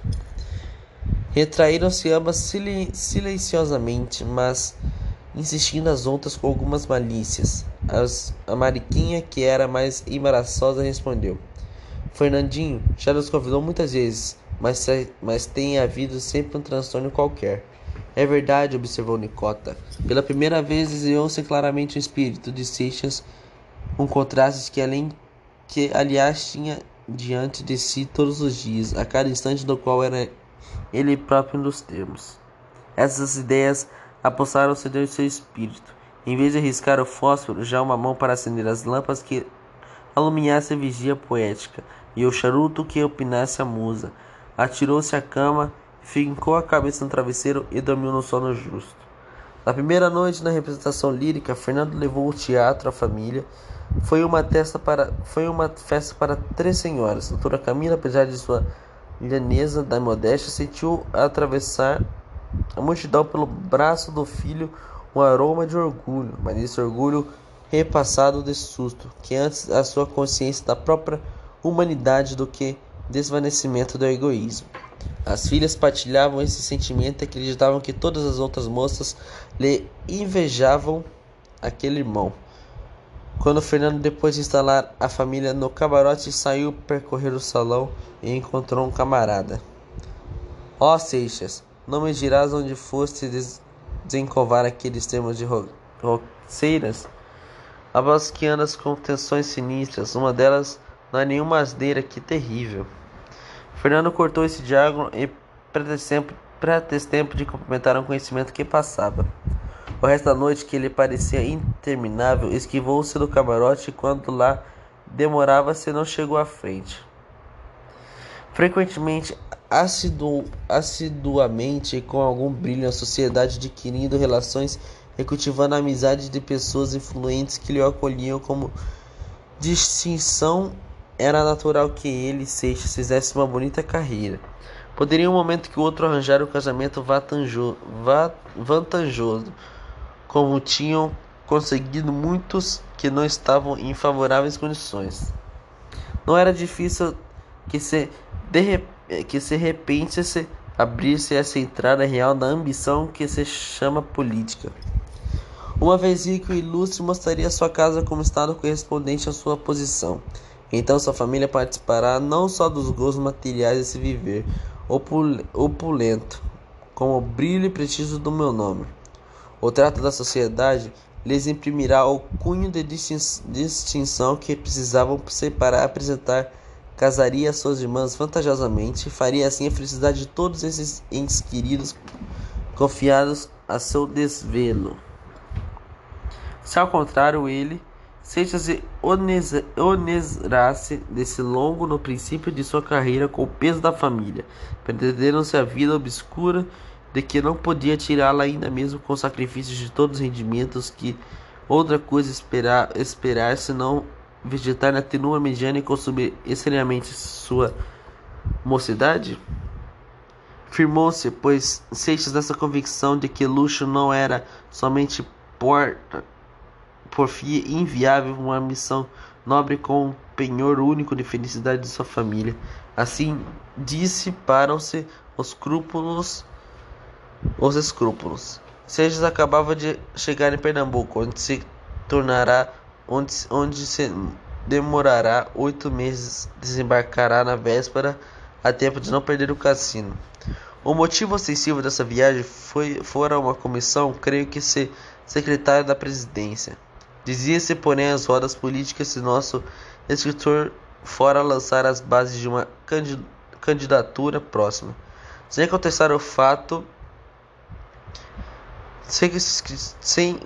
[SPEAKER 1] Retraíram-se ambas silenciosamente, mas insistindo as outras com algumas malícias. As, a Mariquinha, que era mais embaraçosa, respondeu: Fernandinho já nos convidou muitas vezes, mas, mas tem havido sempre um transtorno qualquer. É verdade, observou Nicota. Pela primeira vez desenhou-se claramente o espírito de Seixas, um contraste que além que aliás tinha diante de si todos os dias, a cada instante do qual era ele próprio nos termos. Essas ideias apossaram-se de seu espírito. Em vez de arriscar o fósforo, já uma mão para acender as lâmpadas que alumiasse a vigia poética, e o charuto que opinasse a musa. Atirou-se à cama, fincou a cabeça no travesseiro e dormiu no sono justo. Na primeira noite na representação lírica, Fernando levou o teatro à família. Foi uma, testa para, foi uma festa para três senhoras. Doutora Camila, apesar de sua lhaneza da modéstia, sentiu atravessar a multidão pelo braço do filho um aroma de orgulho, mas esse orgulho repassado de susto, que antes a sua consciência da própria humanidade do que desvanecimento do egoísmo. As filhas partilhavam esse sentimento e acreditavam que todas as outras moças lhe invejavam aquele irmão. Quando Fernando, depois de instalar a família no camarote, saiu percorrer o salão e encontrou um camarada. Ó oh, Seixas, não me dirás onde foste desencovar aqueles termos de ro roceiras? Após que andas com tensões sinistras, uma delas não é nenhuma asneira, que terrível. Fernando cortou esse diálogo e pretexto tempo de cumprimentar um conhecimento que passava. O resto da noite, que lhe parecia interminável, esquivou-se do camarote quando lá demorava-se não chegou à frente. Frequentemente, assidu assiduamente com algum brilho na sociedade, adquirindo relações e cultivando a amizade de pessoas influentes que lhe acolhiam como distinção, era natural que ele, Seixas, fizesse uma bonita carreira. Poderia um momento que o outro arranjar o um casamento vantajoso como tinham conseguido muitos que não estavam em favoráveis condições. Não era difícil que se de que se repente se abrisse essa entrada real da ambição que se chama política. Uma vez rico e ilustre, mostraria sua casa como estado correspondente à sua posição. Então sua família participará não só dos gozos materiais de se viver opulento, como o brilho e prestígio do meu nome. O trato da sociedade lhes imprimirá o cunho de distinção que precisavam para apresentar. Casaria suas irmãs vantajosamente e faria assim a felicidade de todos esses entes queridos confiados a seu desvelo. Se ao contrário ele Seixas onerasse desse longo no princípio de sua carreira com o peso da família, prenderam-se a vida obscura de que não podia tirá-la ainda mesmo com sacrifícios de todos os rendimentos que outra coisa esperar, esperar senão vegetar na tenua mediana e consumir extremamente sua mocidade? Firmou-se, pois, Seixas nessa convicção de que luxo não era somente porta, porfia inviável, uma missão nobre com um penhor único de felicidade de sua família. Assim dissiparam-se os escrúpulos os escrúpulos. Seixas acabava de chegar em Pernambuco, onde se tornará onde, onde se demorará oito meses, desembarcará na véspera a tempo de não perder o cassino. O motivo ostensivo dessa viagem foi fora uma comissão, creio que ser secretário da presidência. Dizia-se, porém, as rodas políticas se nosso escritor fora lançar as bases de uma candidatura próxima. Sem contestar o fato sem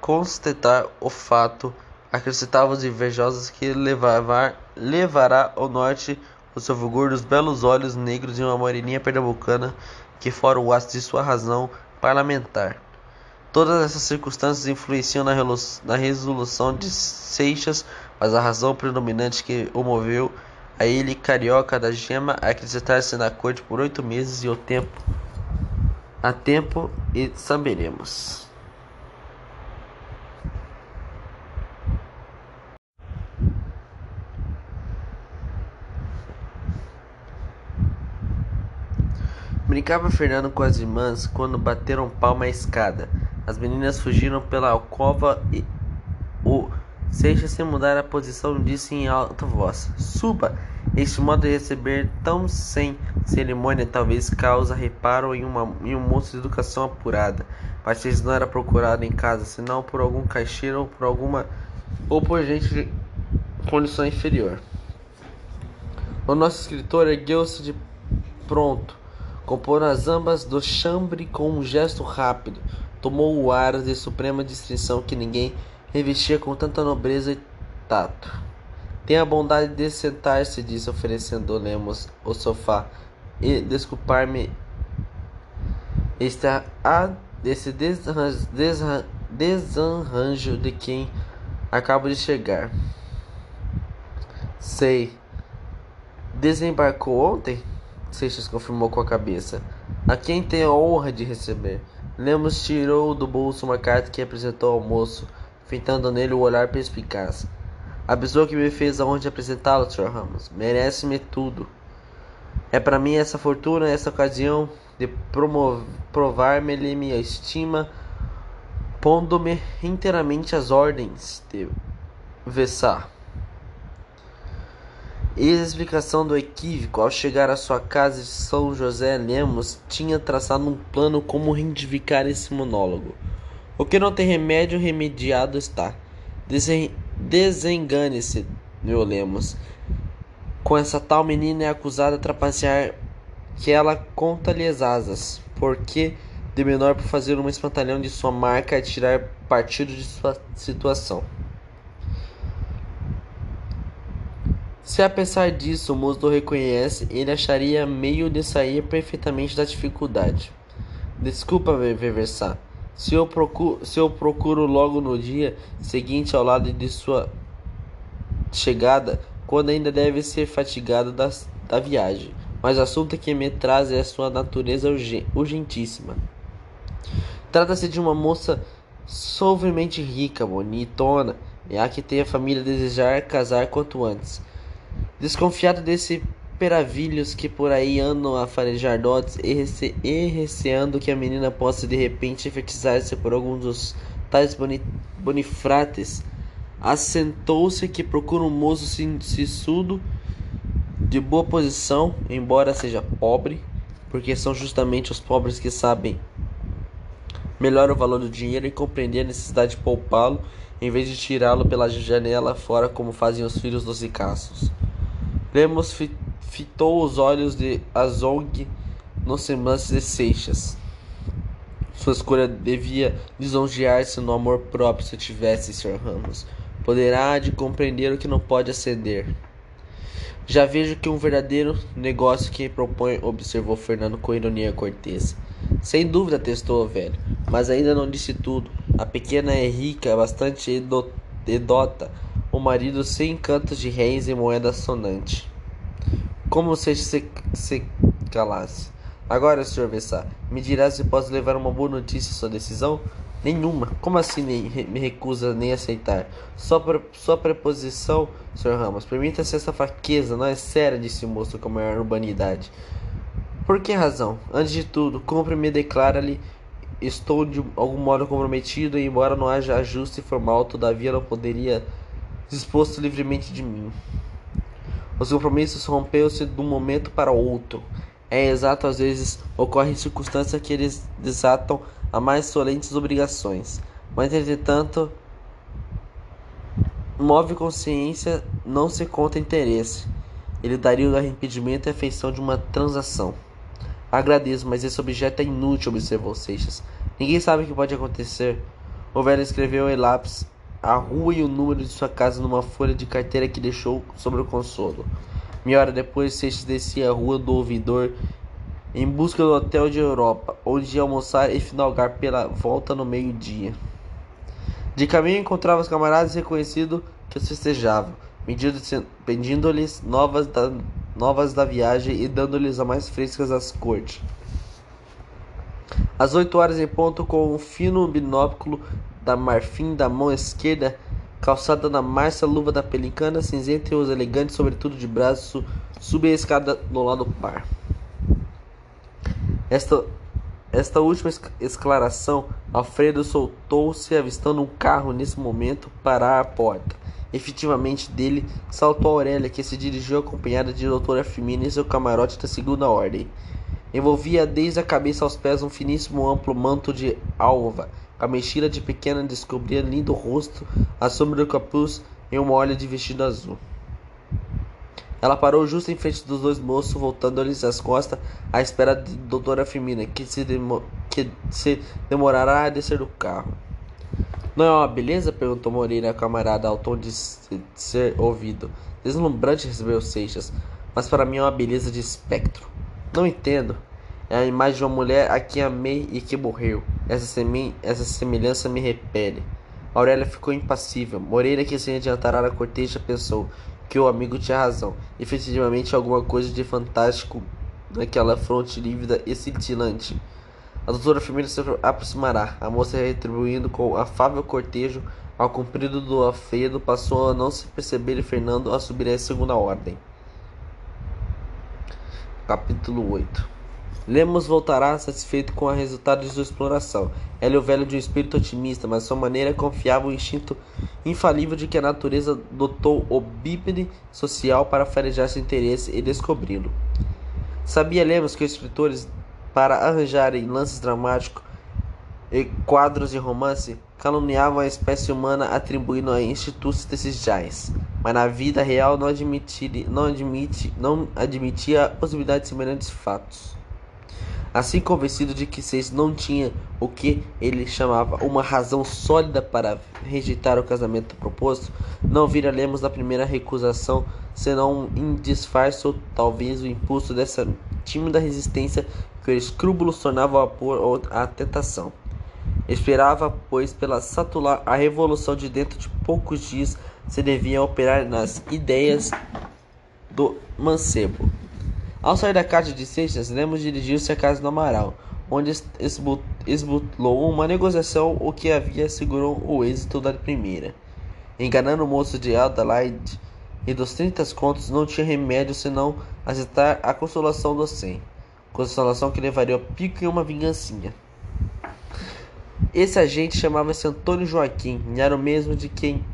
[SPEAKER 1] constatar o fato, acrescentavam os invejosos que levar, levará ao norte o seu vigor dos belos olhos negros e uma moreninha pernambucana que, fora o aço de sua razão, parlamentar. Todas essas circunstâncias influenciam na, na resolução de Seixas, mas a razão predominante que o moveu a ele, carioca da gema, a acreditar-se na corte por oito meses e o tempo a tempo e saberemos. Brincava Fernando com as irmãs quando bateram palma à escada. As meninas fugiram pela alcova e o Seixas, sem mudar a posição, disse em alta voz: Suba! Este modo de receber tão sem cerimônia talvez causa reparo em, uma, em um moço de educação apurada. Mas não era procurado em casa, senão por algum caixeiro ou por alguma ou por gente de condição inferior. O nosso escritor ergueu-se de pronto, compôs as ambas do chambre com um gesto rápido, tomou o ar de suprema distinção que ninguém revestia com tanta nobreza e tato. Tenha a bondade de sentar-se, disse, oferecendo Lemos o sofá, e desculpar-me este a desse desarranjo de quem acabo de chegar. Sei. Desembarcou ontem? Seixas confirmou com a cabeça. A quem tem a honra de receber. Lemos tirou do bolso uma carta que apresentou ao moço, fitando nele o olhar perspicaz. A pessoa que me fez a honra de apresentá-lo, Sr. Ramos, merece-me tudo. É para mim essa fortuna, essa ocasião de provar-me minha estima, pondo-me inteiramente às ordens de Vessar. Eis a explicação do equívoco. Ao chegar à sua casa de São José Lemos, tinha traçado um plano como reivindicar esse monólogo. O que não tem remédio, remediado está. Desengane-se, meu Lemos. Com essa tal menina é acusada de trapacear que ela conta-lhe as asas, porque de menor por fazer um espantalhão de sua marca e tirar partido de sua situação. Se apesar disso o moço reconhece, ele acharia meio de sair perfeitamente da dificuldade. Desculpa, Versar. Se eu, procuro, se eu procuro logo no dia seguinte ao lado de sua chegada, quando ainda deve ser fatigado da, da viagem. Mas o assunto que me traz é a sua natureza urgentíssima. Trata-se de uma moça suavemente rica, bonitona, e a que tem a família desejar casar quanto antes. Desconfiado desse peravilhos que por aí andam a farejar dotes e, rece e receando que a menina possa de repente enfeitiçar-se por algum dos tais boni bonifrates, assentou-se que procura um moço sissudo, de boa posição, embora seja pobre, porque são justamente os pobres que sabem melhor o valor do dinheiro e compreender a necessidade de poupá-lo, em vez de tirá-lo pela janela fora como fazem os filhos dos ricaços. Lemos fitou os olhos de Azong no semblante de Seixas. Sua escolha devia lisonjear-se no amor próprio se tivesse, Sr. Ramos. Poderá de compreender o que não pode acender. Já vejo que um verdadeiro negócio que propõe, observou Fernando com ironia cortês. Sem dúvida, testou o velho, mas ainda não disse tudo. A pequena é rica, bastante edota, o marido sem cantos de réis e moeda sonante. Como se se, se calasse. Agora, Sr. Vessar, me dirá se posso levar uma boa notícia à sua decisão? Nenhuma. Como assim nem, me recusa nem aceitar? Só, pre, sua preposição, Sr. Ramos. Permita-se essa fraqueza, não é séria, disse o moço com maior urbanidade. Por que razão? Antes de tudo, cumpre-me declara-lhe estou de algum modo comprometido e embora não haja ajuste formal, todavia não poderia disposto livremente de mim. Os compromissos rompeu-se de um momento para outro. É exato, às vezes ocorrem circunstâncias que eles desatam a mais solentes obrigações. Mas, entretanto, move consciência, não se conta interesse. Ele daria o arrependimento e a feição de uma transação. Agradeço, mas esse objeto é inútil, observou Seixas. Ninguém sabe o que pode acontecer. O velho escreveu em lápis a rua e o número de sua casa numa folha de carteira que deixou sobre o consolo. Meia hora depois, Seixas descia a rua do ouvidor em busca do hotel de Europa, onde ia almoçar e finalgar pela volta no meio-dia. De caminho encontrava os camaradas reconhecidos que os festejavam, pedindo-lhes novas da, novas da viagem e dando-lhes as mais frescas às cortes. Às oito horas em ponto, com um fino binóculo da marfim da mão esquerda, calçada na marça luva da pelicana cinzenta e os elegantes sobretudo de braço, subi a escada no lado par. Esta, esta última esclaração, Alfredo soltou-se avistando um carro nesse momento parar à porta. Efetivamente dele saltou Aurélia, que se dirigiu acompanhada de doutora Firmina em seu camarote da segunda ordem. Envolvia desde a cabeça aos pés um finíssimo amplo manto de alva. A mexila de pequena descobria lindo rosto, a sombra do capuz em uma olha de vestido azul. Ela parou justo em frente dos dois moços, voltando-lhes as costas, à espera de doutora Firmina, que se, demo que se demorará a descer do carro. Não é uma beleza? perguntou Moreira camarada ao tom de ser ouvido. Deslumbrante recebeu Seixas, mas para mim é uma beleza de espectro. Não entendo. É a imagem de uma mulher a quem amei e que morreu. Essa, semi essa semelhança me repele. Aurélia ficou impassível. Moreira, que sem adiantar a corteja, pensou que o amigo tinha razão. Efetivamente, alguma coisa de fantástico naquela fronte lívida e cintilante. A doutora Firmina se aproximará. A moça, retribuindo com afável cortejo ao comprido do Alfredo, passou a não se perceber e Fernando a subir a segunda ordem. Capítulo 8 Lemos voltará satisfeito com o resultado de sua exploração. Ele é o velho de um espírito otimista, mas sua maneira confiava o instinto infalível de que a natureza dotou o bípede social para farejar seu interesse e descobri-lo. Sabia Lemos que os escritores, para arranjarem lances dramáticos e quadros de romance, caluniavam a espécie humana atribuindo a institutos desejais, mas na vida real não, admitir, não, admite, não admitia a possibilidade de semelhantes fatos. Assim convencido de que Seis não tinha o que ele chamava uma razão sólida para rejeitar o casamento proposto, não vira Lemos na primeira recusação, senão um disfarce ou talvez o impulso dessa tímida resistência que o escrúpulo tornava a à tentação. Esperava, pois, pela satular a revolução de dentro de poucos dias se devia operar nas ideias do mancebo. Ao sair da casa de Seixas, Lemos dirigiu-se à casa do Amaral, onde esbutlou uma negociação o que havia segurou o êxito da primeira. Enganando o moço de Adelaide e dos 30 contos, não tinha remédio senão aceitar a consolação do cem. Consolação que levaria ao pico em uma vingancinha. Esse agente chamava-se Antônio Joaquim, e era o mesmo de quem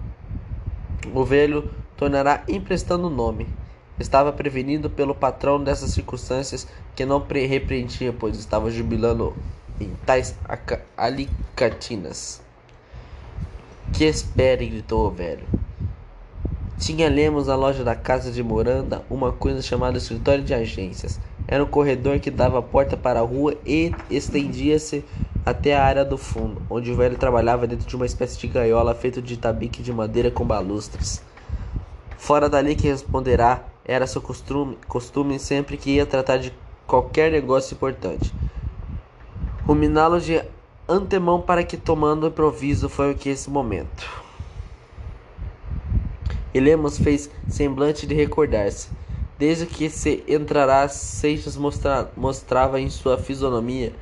[SPEAKER 1] o velho tornará emprestando o nome. Estava prevenido pelo patrão dessas circunstâncias que não repreendia, pois estava jubilando em tais alicatinas. Que espere, gritou o velho. Tinha Lemos na loja da casa de Moranda uma coisa chamada escritório de agências. Era um corredor que dava a porta para a rua e estendia-se até a área do fundo, onde o velho trabalhava dentro de uma espécie de gaiola feita de tabique de madeira com balustres. Fora dali que responderá era seu costume, costume sempre que ia tratar de qualquer negócio importante. Ruminá-lo de antemão para que, tomando improviso, foi o que esse momento. E Lemos fez semblante de recordar-se. Desde que se entrará, Seixas mostra, mostrava em sua fisionomia,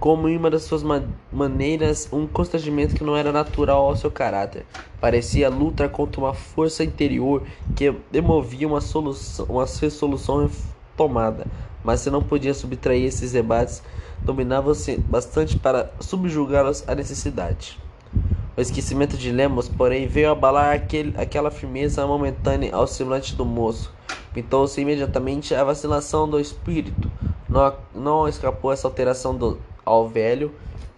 [SPEAKER 1] como em uma das suas ma maneiras, um constrangimento que não era natural ao seu caráter. Parecia lutar contra uma força interior que demovia uma, solução, uma resolução tomada, mas se não podia subtrair esses debates, dominava-se bastante para subjugá-los à necessidade. O esquecimento de Lemos, porém, veio abalar aquele, aquela firmeza momentânea ao semblante do moço. Pintou-se imediatamente a vacilação do espírito. Não, não escapou essa alteração do, ao velho,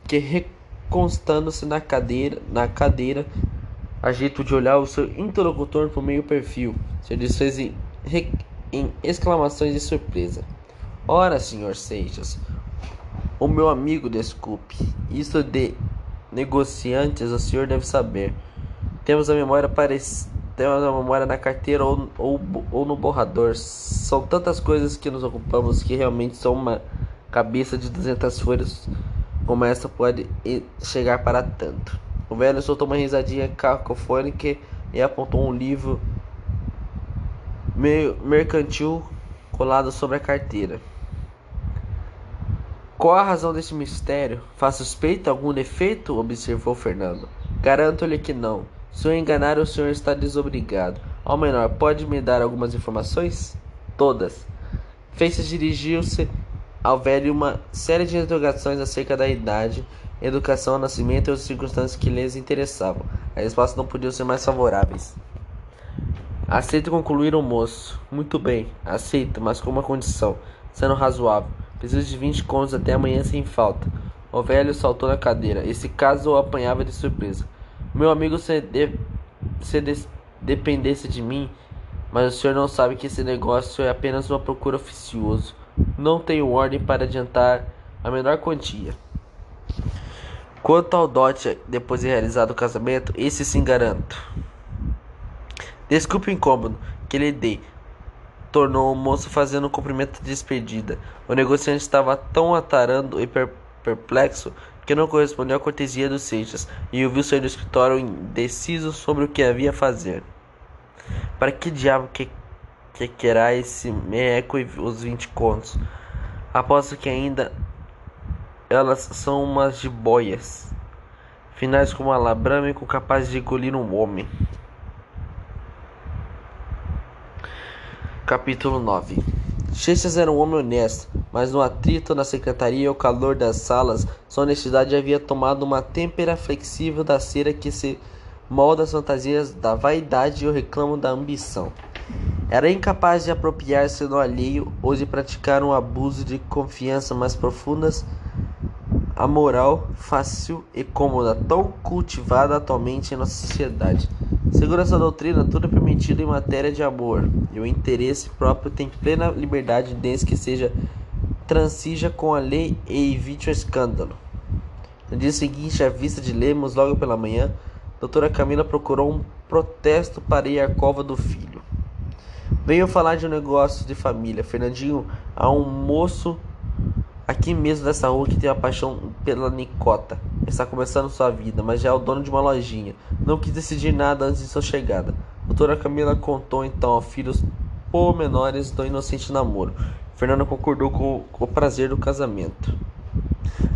[SPEAKER 1] que reconstando-se na cadeira, na cadeira a jeito de olhar o seu interlocutor por meio perfil, se desfez em, em exclamações de surpresa. Ora, senhor Seixas, o meu amigo, desculpe, isso de negociantes o senhor deve saber. Temos a memória parecida temos a memória na carteira ou, ou, ou no borrador. São tantas coisas que nos ocupamos que realmente são uma cabeça de duzentas folhas como essa pode chegar para tanto. O velho soltou uma risadinha cacofônica e apontou um livro meio mercantil colado sobre a carteira. Qual a razão desse mistério? Faz suspeita algum defeito? observou Fernando. Garanto-lhe que não. Se eu enganar, o senhor está desobrigado. Ao menor, pode me dar algumas informações? Todas. Fez-se dirigiu-se velho uma série de interrogações acerca da idade, educação, nascimento e outras circunstâncias que lhes interessavam. As respostas não podiam ser mais favoráveis. Aceito concluir o moço. Muito bem, aceito, mas com uma condição, sendo razoável. Preciso de vinte contos até amanhã sem falta. O velho saltou na cadeira. Esse caso o apanhava de surpresa. Meu amigo, se, de, se de, dependesse de mim, mas o senhor não sabe que esse negócio é apenas uma procura oficioso. Não tenho ordem para adiantar a menor quantia. Quanto ao dote depois de realizado o casamento, esse sim garanto. Desculpe o incômodo que lhe dei, tornou o moço fazendo um cumprimento de despedida. O negociante estava tão atarando e perplexo que não correspondeu à cortesia dos Seixas e o viu sair do escritório indeciso sobre o que havia a fazer. Para que diabo que, que querá esse meco e os vinte contos? Aposto que ainda elas são umas jiboias, finais como labrâmico capazes de engolir um homem. Capítulo 9 Seixas era um homem honesto, mas no atrito na secretaria e o calor das salas, sua honestidade havia tomado uma têmpera flexível da cera que se molda as fantasias da vaidade e o reclamo da ambição. Era incapaz de apropriar-se do alheio ou de praticar um abuso de confiança mais profundas. A moral fácil e cômoda, tão cultivada atualmente em nossa sociedade. Segundo essa doutrina, tudo é permitido em matéria de amor, e o interesse próprio tem plena liberdade desde que seja transija com a lei e evite o escândalo. No dia seguinte, à vista de Lemos, logo pela manhã, doutora Camila procurou um protesto para ir à cova do filho. Veio falar de um negócio de família. Fernandinho, há um moço aqui mesmo dessa rua que tem a paixão pela Nicota. Está começando sua vida, mas já é o dono de uma lojinha. Não quis decidir nada antes de sua chegada. Doutora Camila contou então ao filho os pormenores do inocente namoro. Fernando concordou com, o prazer do casamento.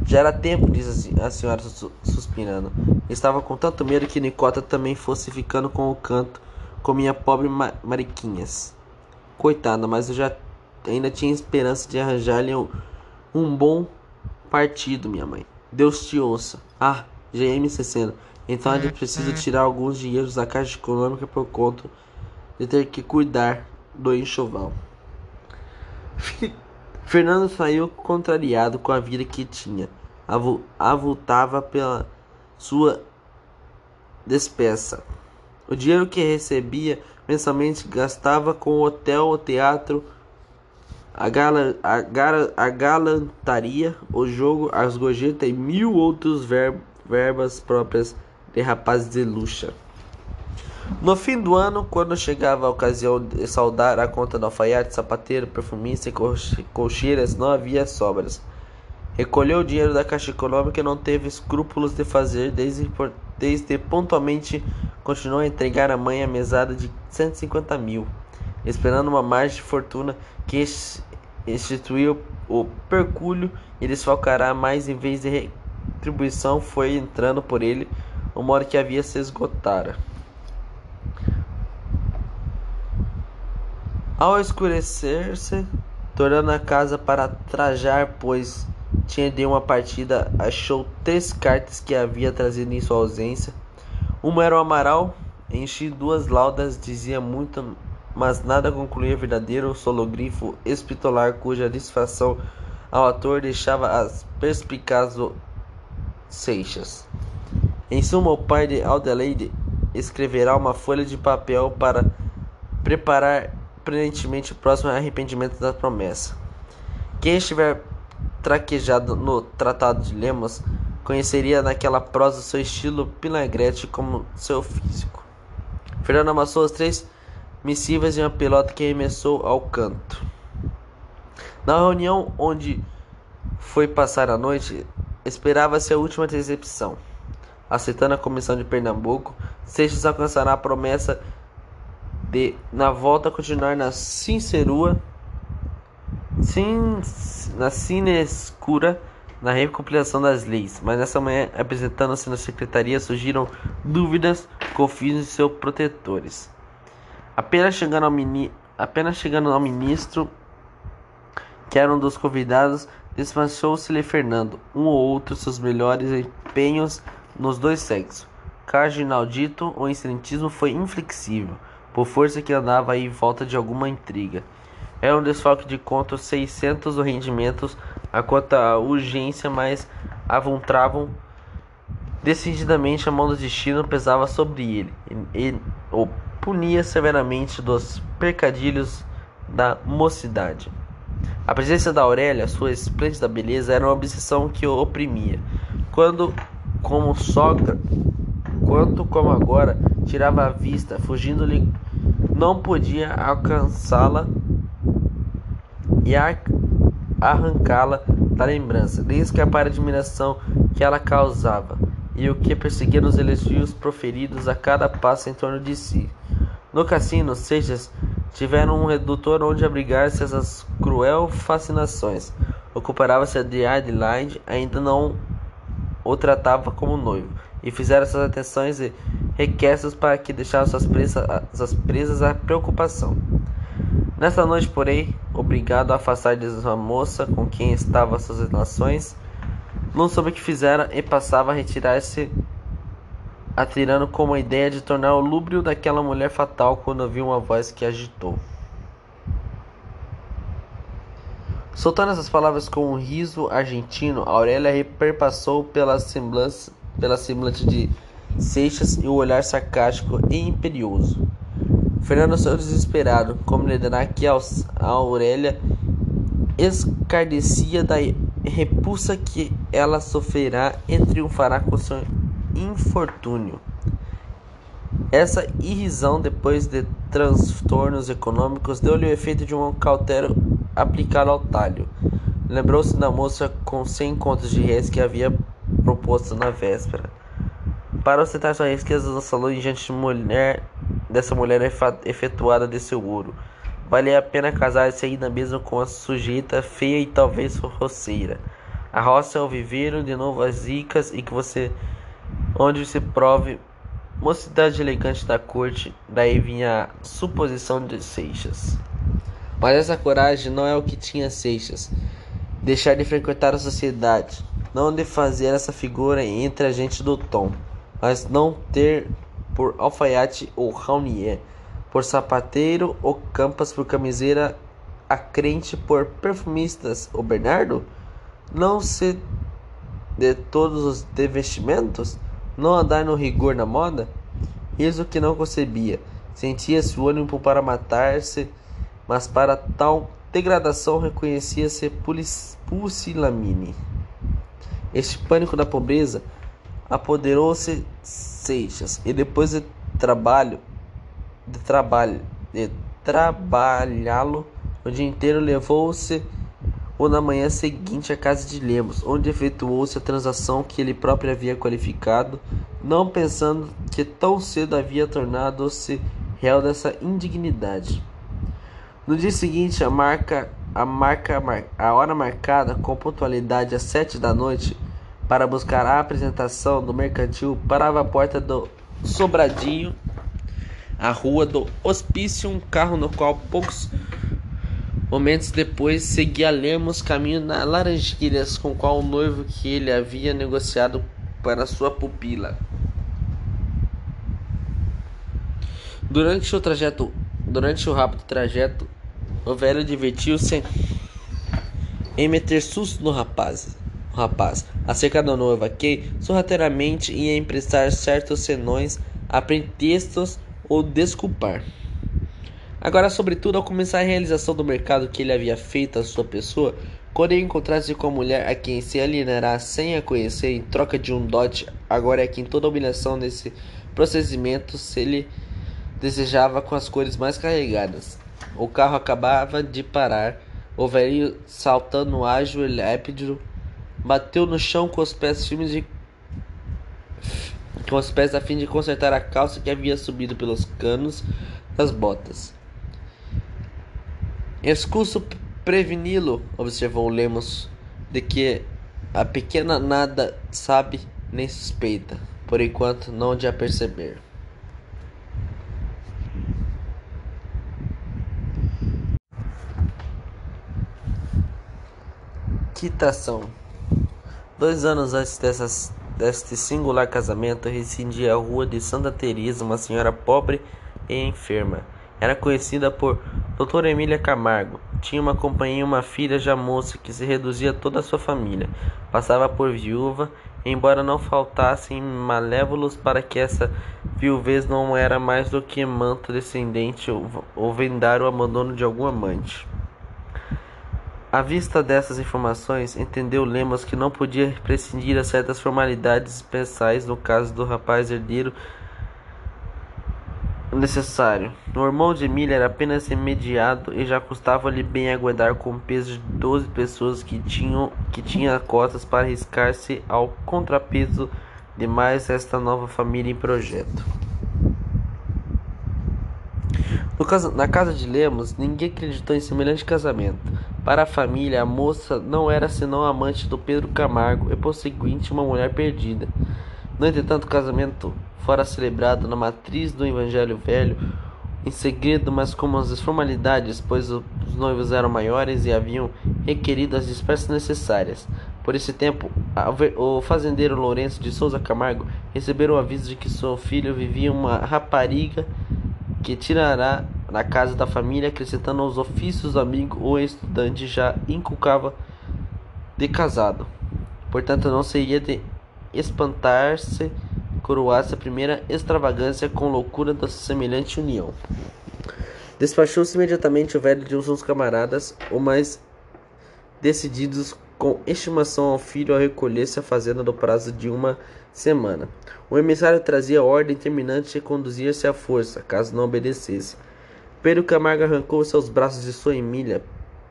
[SPEAKER 1] Já era tempo, disse a senhora suspirando. Estava com tanto medo que Nicota também fosse ficando com o canto com minha pobre Mariquinhas. Coitada, mas eu já ainda tinha esperança de arranjar-lhe um, um bom partido, minha mãe. Deus te ouça. Ah, GM60. Então a gente precisa tirar alguns dinheiros da Caixa Econômica por conta de ter que cuidar do enxoval. Fernando saiu contrariado com a vida que tinha. Avultava pela sua despeça. O dinheiro que recebia mensalmente gastava com o hotel, o teatro, a, gala, a, gala, a galantaria, o jogo, as gorjetas e mil outros ver, verbas próprias de rapazes de luxa. No fim do ano, quando chegava a ocasião de saldar a conta do alfaiate, sapateiro, perfumista e cocheiras, não havia sobras. Recolheu o dinheiro da Caixa Econômica e não teve escrúpulos de fazer, desde, desde pontualmente continuou a entregar à mãe a mesada de 150 mil, esperando uma margem de fortuna que instituiu o percúlio e desfalcará mais em vez de retribuição foi entrando por ele uma hora que havia se esgotara. Ao escurecer-se, tornando a casa para trajar, pois tinha de uma partida, achou três cartas que havia trazido em sua ausência. Uma era o Amaral, enchi duas laudas, dizia muito, mas nada concluía verdadeiro sologrifo espitolar cuja disfarção ao ator deixava as perspicazes seixas. Em suma, o pai de Adelaide escreverá uma folha de papel para preparar prudentemente o próximo arrependimento da promessa. Quem estiver traquejado no Tratado de Lemos, conheceria naquela prosa seu estilo pinagrete como seu físico. Fernando amassou as três missivas em uma pelota que arremessou ao canto. Na reunião onde foi passar a noite, esperava-se a última decepção. Aceitando a comissão de Pernambuco, Seixas alcançará a promessa de, na volta, continuar na sincerua, sim, na sinescura, na recompilação das leis. Mas nessa manhã, apresentando-se na secretaria, surgiram dúvidas, confios em seus protetores. Apenas chegando ao, mini, apenas chegando ao ministro, que era um dos convidados, despachou-se-lhe Fernando, um ou outro seus melhores empenhos nos dois sexos. Cardinaldito, o incidentismo foi inflexível, por força que andava aí em volta de alguma intriga. Era um desfalque de contos 600 rendimentos, a quanto a urgência, mas avuntravam decididamente a mão do destino pesava sobre ele, e, e o punia severamente dos percadilhos da mocidade. A presença da Aurélia, sua esplêndida beleza, era uma obsessão que o oprimia. Quando, como sogra, quanto como agora, tirava a vista, fugindo-lhe, não podia alcançá-la e arrancá-la da lembrança, nem escapar a admiração que ela causava e o que perseguia nos elogios proferidos a cada passo em torno de si. No cassino, Seixas tiveram um redutor onde abrigar-se essas cruel fascinações. Ocupava-se de Adelaide, ainda não o tratava como noivo, e fizeram suas atenções e requests para que deixasse suas presas, suas presas à preocupação. Nessa noite, porém, obrigado a afastar de sua moça com quem estava suas relações, não soube o que fizera e passava a retirar-se atirando com a ideia de tornar o lúbrio daquela mulher fatal quando ouviu uma voz que agitou. Soltando essas palavras com um riso argentino, Aurélia perpassou pela semblante, pela semblante de Seixas e o olhar sarcástico e imperioso. Fernando saiu desesperado, como lhe dará que a Aurélia escardecia da repulsa que ela sofrerá e triunfará com seu infortúnio. Essa irrisão, depois de transtornos econômicos, deu-lhe o efeito de um cautelo aplicado ao talho. Lembrou-se da moça com cem contos de réis que havia proposto na véspera. Para ostentar sua riqueza salão diante de mulher, dessa mulher efetuada de seu ouro. Valia a pena casar-se ainda mesmo com a sujeita feia e talvez roceira. A roça é o viveiro de novas ricas e que você onde se prove mocidade elegante da corte, daí vinha a suposição de Seixas. Mas essa coragem não é o que tinha Seixas. Deixar de frequentar a sociedade, não de fazer essa figura entre a gente do tom, mas não ter por alfaiate ou raunier, por sapateiro ou campas por camiseira, a crente por perfumistas ou Bernardo, não se de todos os devestimentos, não andar no rigor na moda? Isso que não concebia. Sentia-se o ânimo para matar-se, mas para tal degradação reconhecia-se pusilamine. Este pânico da pobreza apoderou-se Seixas e depois de trabalho de trabalho de trabalhá-lo o dia inteiro levou-se ou na manhã seguinte à casa de Lemos, onde efetuou-se a transação que ele próprio havia qualificado, não pensando que tão cedo havia tornado-se réu dessa indignidade. No dia seguinte, a marca, a marca, a hora marcada com pontualidade às sete da noite para buscar a apresentação do mercantil, parava à porta do Sobradinho, a rua do Hospício, um carro no qual poucos Momentos depois, seguia Lemos caminho na Laranjeiras com qual o noivo que ele havia negociado para sua pupila. Durante o trajeto, durante o rápido trajeto, o velho divertiu-se em meter susto no rapaz, rapaz acerca da noiva, que sorrateiramente ia emprestar certos senões a pretextos ou desculpar. Agora, sobretudo, ao começar a realização do mercado que ele havia feito à sua pessoa, ele encontrasse com a mulher a quem se alienará sem a conhecer em troca de um dote, agora é que em toda a humilhação desse procedimento se ele desejava com as cores mais carregadas. O carro acabava de parar O velho, saltando ágil e lépido, bateu no chão com os pés firmes de com os pés a fim de consertar a calça que havia subido pelos canos das botas. Escuso preveni-lo, observou Lemos, de que a pequena nada sabe nem suspeita, por enquanto não de a perceber. Quitação. Dois anos antes dessas deste singular casamento residia à rua de Santa Teresa uma senhora pobre e enferma. Era conhecida por Doutora Emília Camargo. Tinha uma companhia e uma filha já moça que se reduzia a toda a sua família. Passava por viúva, embora não faltassem malévolos para que essa viuvez não era mais do que manto descendente ou, ou vendar o abandono de algum amante. À vista dessas informações, entendeu Lemos que não podia prescindir de certas formalidades especiais no caso do rapaz herdeiro necessário. O irmão de Emília era apenas remediado e já custava-lhe bem aguardar com o peso de doze pessoas que tinham que tinha cotas para arriscar-se ao contrapeso de mais esta nova família em projeto. Caso, na casa de Lemos, ninguém acreditou em semelhante casamento. Para a família, a moça não era senão amante do Pedro Camargo e, por seguinte, uma mulher perdida. No entretanto, o casamento fora celebrado na matriz do Evangelho Velho, em segredo, mas com as formalidades, pois os noivos eram maiores e haviam requerido as dispersas necessárias. Por esse tempo, o fazendeiro Lourenço de Souza Camargo recebeu o aviso de que seu filho vivia uma rapariga que tirará na casa da família, acrescentando aos ofícios do amigo ou estudante já inculcava de casado. Portanto, não seria de espantar-se coroasse a primeira extravagância com loucura da semelhante união. Despachou-se imediatamente o velho de uns camaradas, o mais decididos com estimação ao filho ao recolher-se à fazenda no prazo de uma semana. O emissário trazia ordem terminante e conduzia-se à força, caso não obedecesse. Pedro Camargo arrancou seus braços de sua Emília,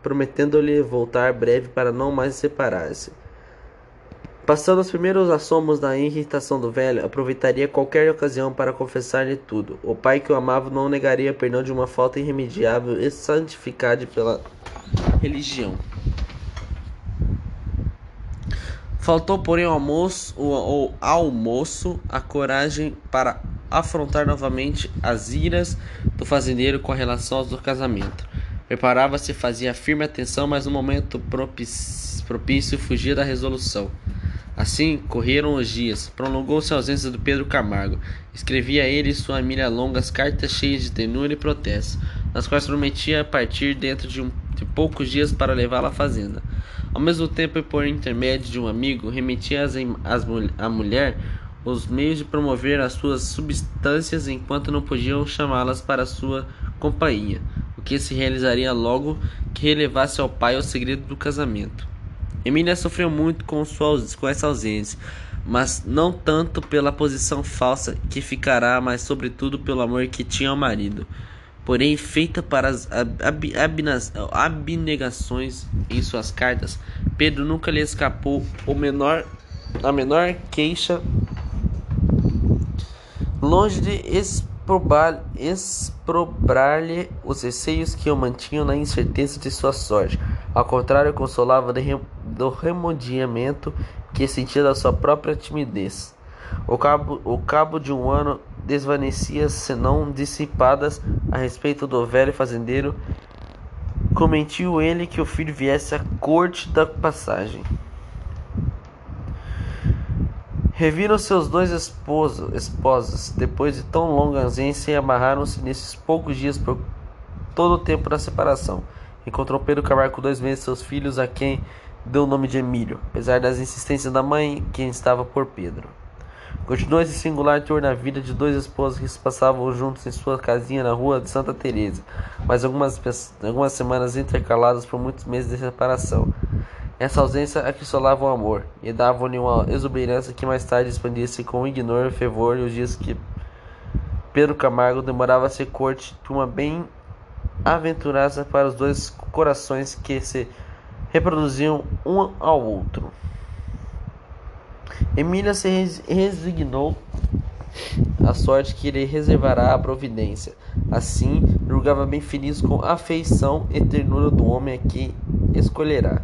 [SPEAKER 1] prometendo-lhe voltar breve para não mais separar-se. Passando os primeiros assomos da irritação do velho, aproveitaria qualquer ocasião para confessar-lhe tudo. O pai que o amava não negaria perdão de uma falta irremediável e santificada pela religião. Faltou, porém, ao almoço, o, almoço a coragem para afrontar novamente as iras do fazendeiro com relação ao casamento. Preparava-se, fazia firme atenção, mas no momento propício, fugia da resolução. Assim correram os dias. Prolongou-se a ausência do Pedro Camargo. Escrevia a ele e sua família longas cartas cheias de tenura e protesto, nas quais prometia partir dentro de, um, de poucos dias para levá-la à fazenda. Ao mesmo tempo, e por intermédio de um amigo, remetia à mulher os meios de promover as suas substâncias enquanto não podiam chamá-las para sua companhia, o que se realizaria logo que relevasse ao pai o segredo do casamento. Emília sofreu muito com, sua, com essa ausência, mas não tanto pela posição falsa que ficará, mas sobretudo pelo amor que tinha ao marido. Porém, feita para as ab abnegações em suas cartas, Pedro nunca lhe escapou o menor, a menor queixa longe de exprobrar-lhe os receios que o mantinham na incerteza de sua sorte. Ao contrário, consolava do remodiamento que sentia da sua própria timidez. O cabo, o cabo de um ano desvanecia-se não dissipadas a respeito do velho fazendeiro. Comentiu ele que o filho viesse à corte da passagem. Reviram seus dois esposos, esposos depois de tão longa ausência e amarraram-se nesses poucos dias por todo o tempo da separação. Encontrou Pedro Camargo com dois meses seus filhos, a quem deu o nome de Emílio, apesar das insistências da mãe, quem estava por Pedro. Continuou esse singular tour na vida de dois esposos que se passavam juntos em sua casinha na rua de Santa Teresa, mas algumas, algumas semanas intercaladas por muitos meses de separação. Essa ausência assolava o amor e dava-lhe uma exuberância que mais tarde expandia-se com ignor fervor e os dias que Pedro Camargo demorava a ser corte de uma bem aventurosa para os dois corações que se reproduziam um ao outro. Emília se resignou à sorte que lhe reservará a providência. Assim, julgava bem feliz com a afeição e ternura do homem a que escolherá.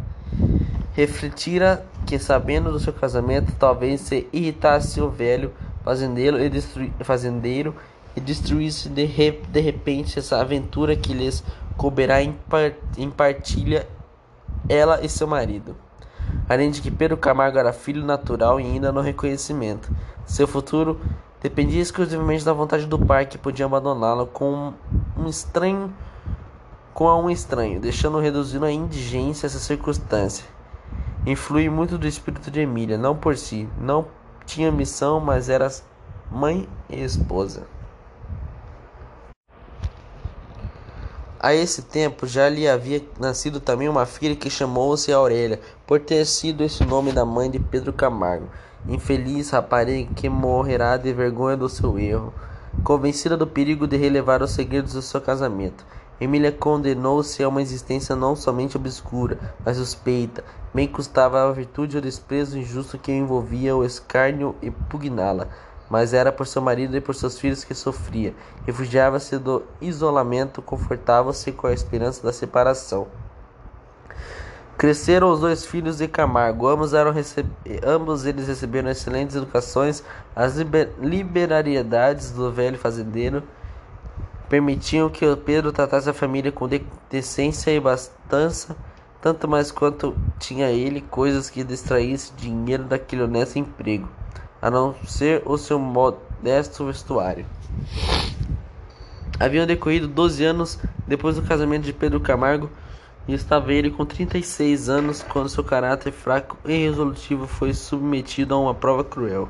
[SPEAKER 1] Refletira que, sabendo do seu casamento, talvez se irritasse o velho fazendeiro e, fazendeiro e destruísse de, re, de repente essa aventura que lhes couberá em, par, em partilha ela e seu marido. Além de que Pedro Camargo era filho natural e ainda no reconhecimento. Seu futuro dependia exclusivamente da vontade do pai que podia abandoná-lo com um estranho com a um estranho, deixando reduzindo a indigência essa circunstância. Influi muito do espírito de Emília, não por si, não tinha missão, mas era mãe e esposa. A esse tempo já lhe havia nascido também uma filha que chamou-se Aurélia, por ter sido esse nome da mãe de Pedro Camargo. Infeliz rapariga que morrerá de vergonha do seu erro, convencida do perigo de relevar os segredos do seu casamento. Emília condenou-se a uma existência não somente obscura, mas suspeita. Bem custava a virtude o desprezo injusto que envolvia o escárnio e pugná-la mas era por seu marido e por seus filhos que sofria. Refugiava-se do isolamento, confortava-se com a esperança da separação. Cresceram os dois filhos de Camargo, ambos, eram ambos eles receberam excelentes educações. As liber liberariedades do velho fazendeiro permitiam que Pedro tratasse a família com de decência e bastança, tanto mais quanto tinha ele coisas que distraísse dinheiro daquele honesto emprego a não ser o seu modesto vestuário. Haviam decorrido 12 anos depois do casamento de Pedro Camargo e estava ele com 36 anos quando seu caráter fraco e resolutivo foi submetido a uma prova cruel.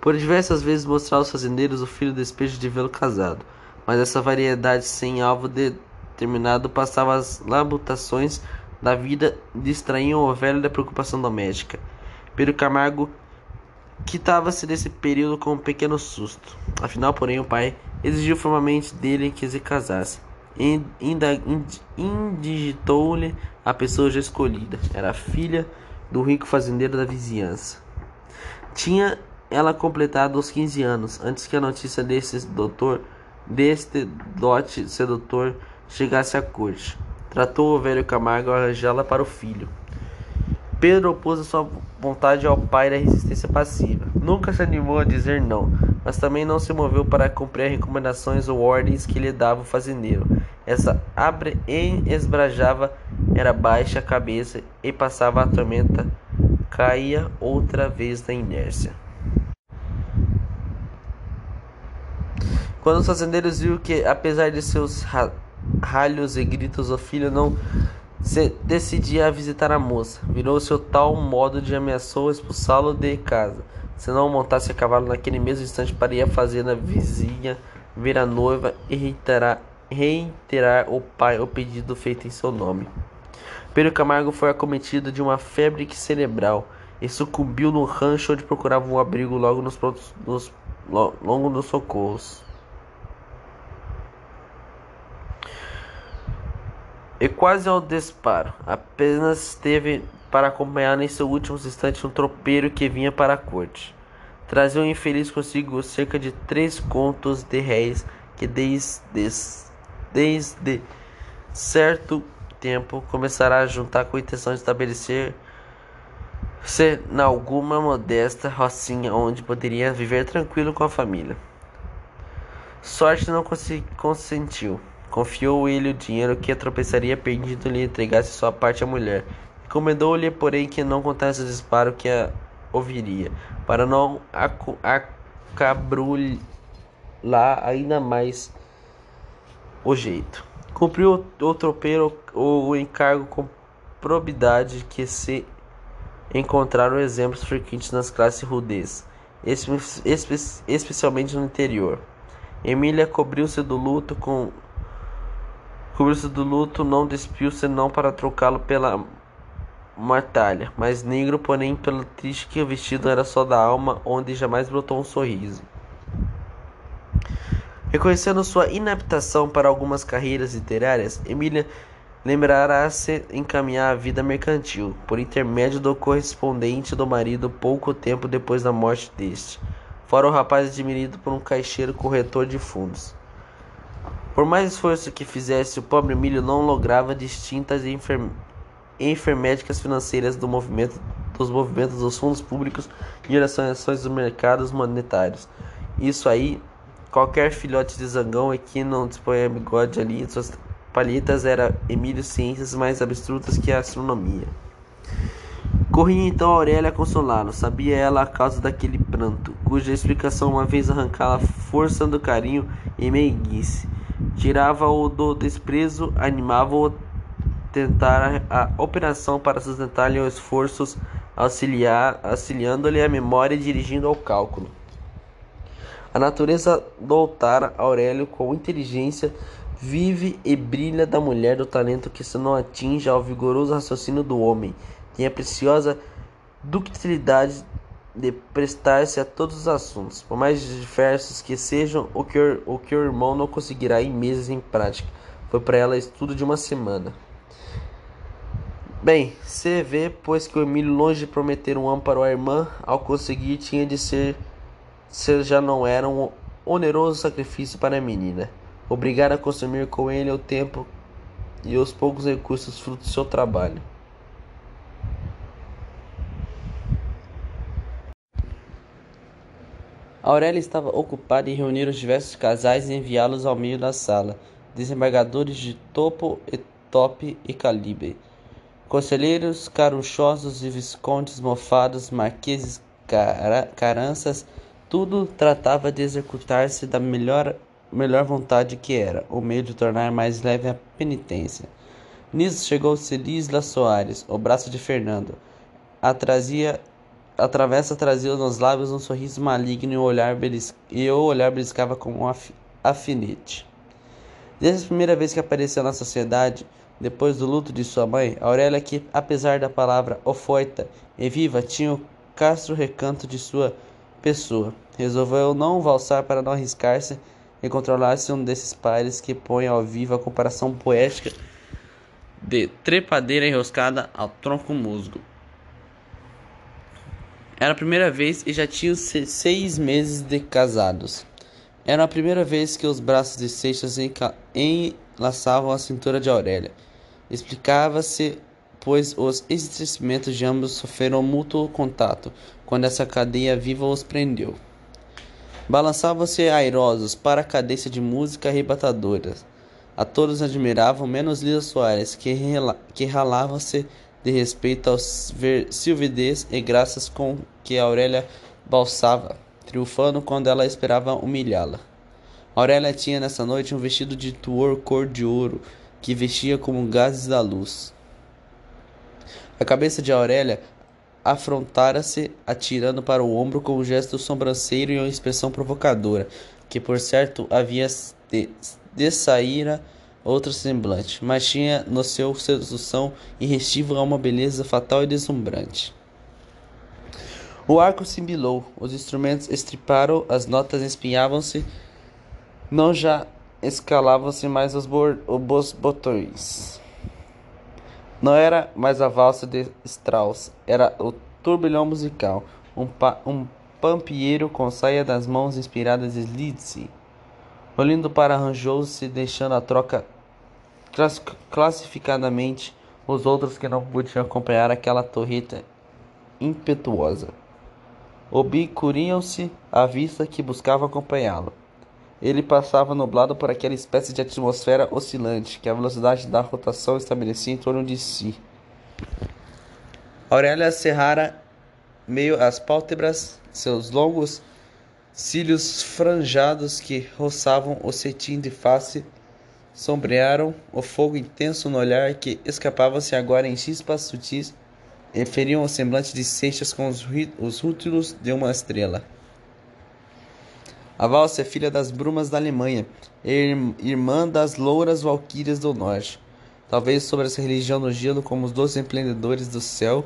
[SPEAKER 1] Por diversas vezes mostrar aos fazendeiros o filho despejo de vê-lo casado, mas essa variedade sem alvo determinado passava as labutações da vida distraíam o velho da preocupação doméstica. Pedro Camargo Quitava-se desse período com um pequeno susto. Afinal, porém, o pai exigiu formalmente dele que se casasse. Indigitou-lhe a pessoa já escolhida. Era a filha do rico fazendeiro da vizinhança. Tinha ela completado os 15 anos, antes que a notícia desse doutor, deste dote sedutor, chegasse à corte. Tratou o velho Camargo arranjá-la para o filho. Pedro opôs a sua vontade ao pai da resistência passiva. Nunca se animou a dizer não, mas também não se moveu para cumprir recomendações ou ordens que lhe dava o fazendeiro. Essa abre esbrajava, era baixa a cabeça e passava a tormenta, caía outra vez da inércia. Quando os fazendeiros viram que, apesar de seus ralhos e gritos, o filho não se decidia a visitar a moça. Virou seu tal modo de ameaçou expulsá-lo de casa. Se não montasse a cavalo naquele mesmo instante para ir à fazenda vizinha, ver a noiva e reiterar, reiterar ao pai o pedido feito em seu nome. Pedro Camargo foi acometido de uma febre cerebral e sucumbiu no rancho onde procurava um abrigo logo nos, nos, longo nos socorros. E quase ao disparo. Apenas teve para acompanhar em seus últimos instantes um tropeiro que vinha para a corte. Trazia o infeliz consigo cerca de três contos de réis que desde, desde certo tempo começará a juntar com a intenção de estabelecer se na alguma modesta rocinha onde poderia viver tranquilo com a família. Sorte não consentiu. Confiou ele o dinheiro que tropeçaria perdido lhe entregasse sua parte à mulher. Encomendou-lhe, porém, que não contasse o disparo que a ouviria, para não acabrulhar ainda mais o jeito. Cumpriu o tropeiro o encargo com probidade que se encontraram exemplos frequentes nas classes rudez, especialmente no interior. Emília cobriu-se do luto com Cobriu-se do luto, não despiu senão para trocá-lo pela mortalha, mas negro, porém, pelo triste que o vestido era só da alma, onde jamais brotou um sorriso. Reconhecendo sua inaptação para algumas carreiras literárias, Emília lembrará-se encaminhar a vida mercantil, por intermédio do correspondente do marido pouco tempo depois da morte deste, fora o rapaz admirido por um caixeiro corretor de fundos. Por mais esforço que fizesse, o pobre Emílio não lograva distintas enferméticas financeiras do movimento, dos movimentos dos fundos públicos e ações dos mercados monetários. Isso aí, qualquer filhote de zangão é que não dispõe de bigode ali, suas palhetas era Emílio ciências mais abstrutas que a astronomia. Corria então Aurélia a consolá-lo, sabia ela a causa daquele pranto, cuja explicação uma vez arrancá-la força do carinho e meiguice, tirava-o do desprezo, animava-o tentar a operação para sustentar-lhe os esforços, auxiliando-lhe a memória e dirigindo ao cálculo. A natureza doutara Aurélio com inteligência vive e brilha da mulher do talento que se não atinge ao vigoroso raciocínio do homem. Tem a preciosa ductilidade de prestar-se a todos os assuntos, por mais diversos que sejam, o que o, que o irmão não conseguirá em meses em prática. Foi para ela estudo de uma semana. Bem, se vê, pois que o Emílio, longe de prometer um amparo à irmã, ao conseguir tinha de ser, se já não era um oneroso sacrifício para a menina obrigar a consumir com ele o tempo e os poucos recursos fruto do seu trabalho. Aurélia estava ocupada em reunir os diversos casais e enviá-los ao meio da sala, desembargadores de topo e top e calibre, conselheiros carunchosos e viscondes mofados, marqueses cara, caranças, tudo tratava de executar-se da melhor melhor vontade que era, o meio de tornar mais leve a penitência. Nisso chegou-se Lisla Soares, o braço de Fernando. A, trazia, a travessa trazia nos lábios um sorriso maligno e o olhar, belis, e o olhar beliscava como um af, afinete. Desde a primeira vez que apareceu na sociedade, depois do luto de sua mãe, Aurélia, que, apesar da palavra ofoita e viva, tinha o castro recanto de sua pessoa, resolveu não valsar para não arriscar-se e controlasse um desses pares que põe ao vivo a comparação poética de trepadeira enroscada ao tronco musgo. Era a primeira vez e já tinham seis meses de casados. Era a primeira vez que os braços de Seixas enlaçavam a cintura de Aurélia. Explicava-se, pois os estremecimentos de ambos sofreram mútuo contato, quando essa cadeia viva os prendeu. Balançavam-se airosos para a cadência de música arrebatadora. A todos admiravam, menos Lisa Soares, que, que ralava-se de respeito aos silvidez e graças com que Aurélia balsava, triunfando quando ela esperava humilhá-la. Aurélia tinha nessa noite um vestido de tuor cor de ouro, que vestia como gases da luz. A cabeça de Aurélia afrontara-se, atirando para o ombro com um gesto sobranceiro e uma expressão provocadora, que por certo havia de, de saíra outro semblante, mas tinha no seu sedução irresistível uma beleza fatal e deslumbrante. O arco cimbilou, os instrumentos estriparam, as notas espinhavam-se, não já escalavam-se mais os, os botões. Não era mais a valsa de Strauss, era o turbilhão musical, um, pa um pampieiro com saia das mãos inspiradas de Liszt. Olhando para arranjou-se, deixando a troca class classificadamente os outros que não podiam acompanhar aquela torreta impetuosa. Obicuriam-se à vista que buscava acompanhá-lo. Ele passava nublado por aquela espécie de atmosfera oscilante que a velocidade da rotação estabelecia em torno de si. Aurélia cerrara meio as pálpebras, seus longos cílios franjados que roçavam o cetim de face sombrearam o fogo intenso no olhar que escapava-se agora em chispas sutis e feriam o semblante de Seixas com os, os rútulos de uma estrela. A valsa é filha das brumas da Alemanha, irmã das louras valquírias do norte. Talvez sobre essa religião no gelo, como os doces empreendedores do céu,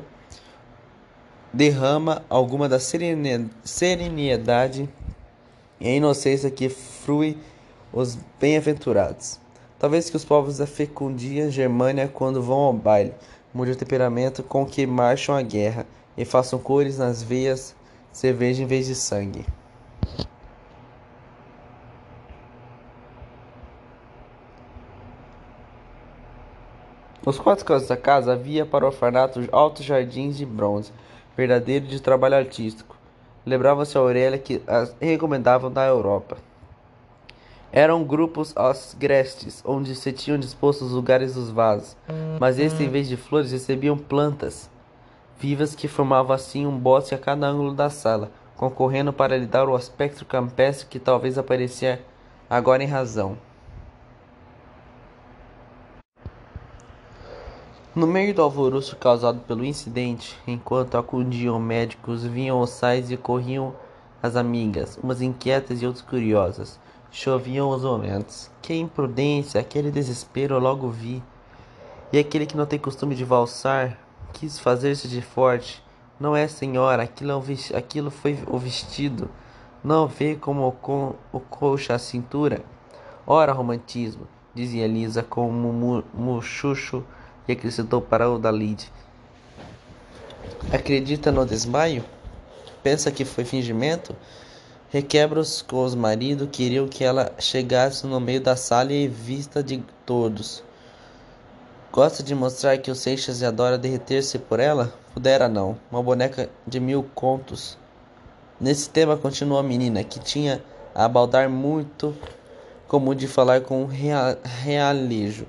[SPEAKER 1] derrama alguma da serenidade e inocência que frui os bem-aventurados. Talvez que os povos da fecundia Germânia, quando vão ao baile, mudem o temperamento com que marcham à guerra e façam cores nas veias, cerveja em vez de sangue. Nos quatro cantos da casa havia para o orfanato altos jardins de bronze, verdadeiro de trabalho artístico. Lembrava-se a Aurélia que as recomendavam da Europa. Eram grupos agrestes, onde se tinham dispostos os lugares dos vasos, mas este, em vez de flores, recebiam plantas vivas que formavam assim um bosque a cada ângulo da sala, concorrendo para lhe dar o aspecto campestre que talvez aparecia agora em razão. No meio do alvoroço causado pelo incidente, enquanto acudiam médicos, vinham os sais e corriam as amigas, umas inquietas e outras curiosas. Choviam os momentos. Que imprudência, aquele desespero logo vi. E aquele que não tem costume de valsar, quis fazer-se de forte. Não é, senhora, aquilo, é um aquilo foi o vestido. Não vê como com o coxa a cintura? Ora, romantismo, dizia Lisa com um muxuxo e acrescentou para o Dalide. Acredita no desmaio? Pensa que foi fingimento? Requebros com os maridos queriam que ela chegasse no meio da sala e vista de todos. Gosta de mostrar que o Seixas adora derreter-se por ela? Pudera não. Uma boneca de mil contos. Nesse tema continuou a menina, que tinha a baldar muito comum de falar com um realejo,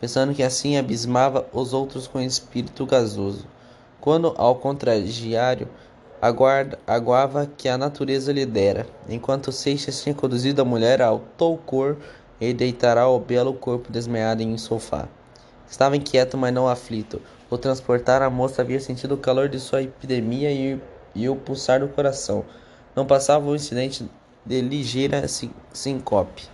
[SPEAKER 1] pensando que assim abismava os outros com espírito gasoso. Quando, ao contradiário, aguarda, aguava que a natureza lhe dera, enquanto Seixas tinha conduzido a mulher ao toucor e deitará o belo corpo desmaiado em um sofá. Estava inquieto, mas não aflito. Ao transportar a moça havia sentido o calor de sua epidemia e, e o pulsar do coração. Não passava um incidente de ligeira sincope.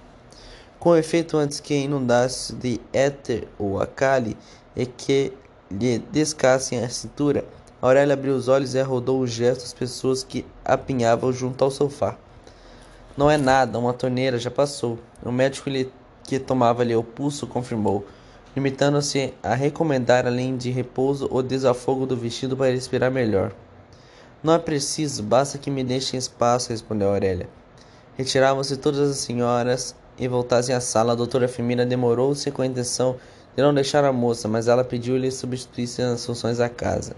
[SPEAKER 1] Com efeito, antes que inundasse de éter ou acale e que lhe descassem a cintura, Aurélia abriu os olhos e arrodou o gesto às pessoas que apinhavam junto ao sofá. Não é nada, uma torneira já passou. O médico que tomava-lhe o pulso confirmou, limitando-se a recomendar, além de repouso, o desafogo do vestido para respirar melhor. Não é preciso, basta que me deixem espaço, respondeu Aurélia. Retiravam-se todas as senhoras e voltassem à sala. A doutora Firmina demorou-se com a intenção de não deixar a moça, mas ela pediu-lhe substituísse as funções da casa.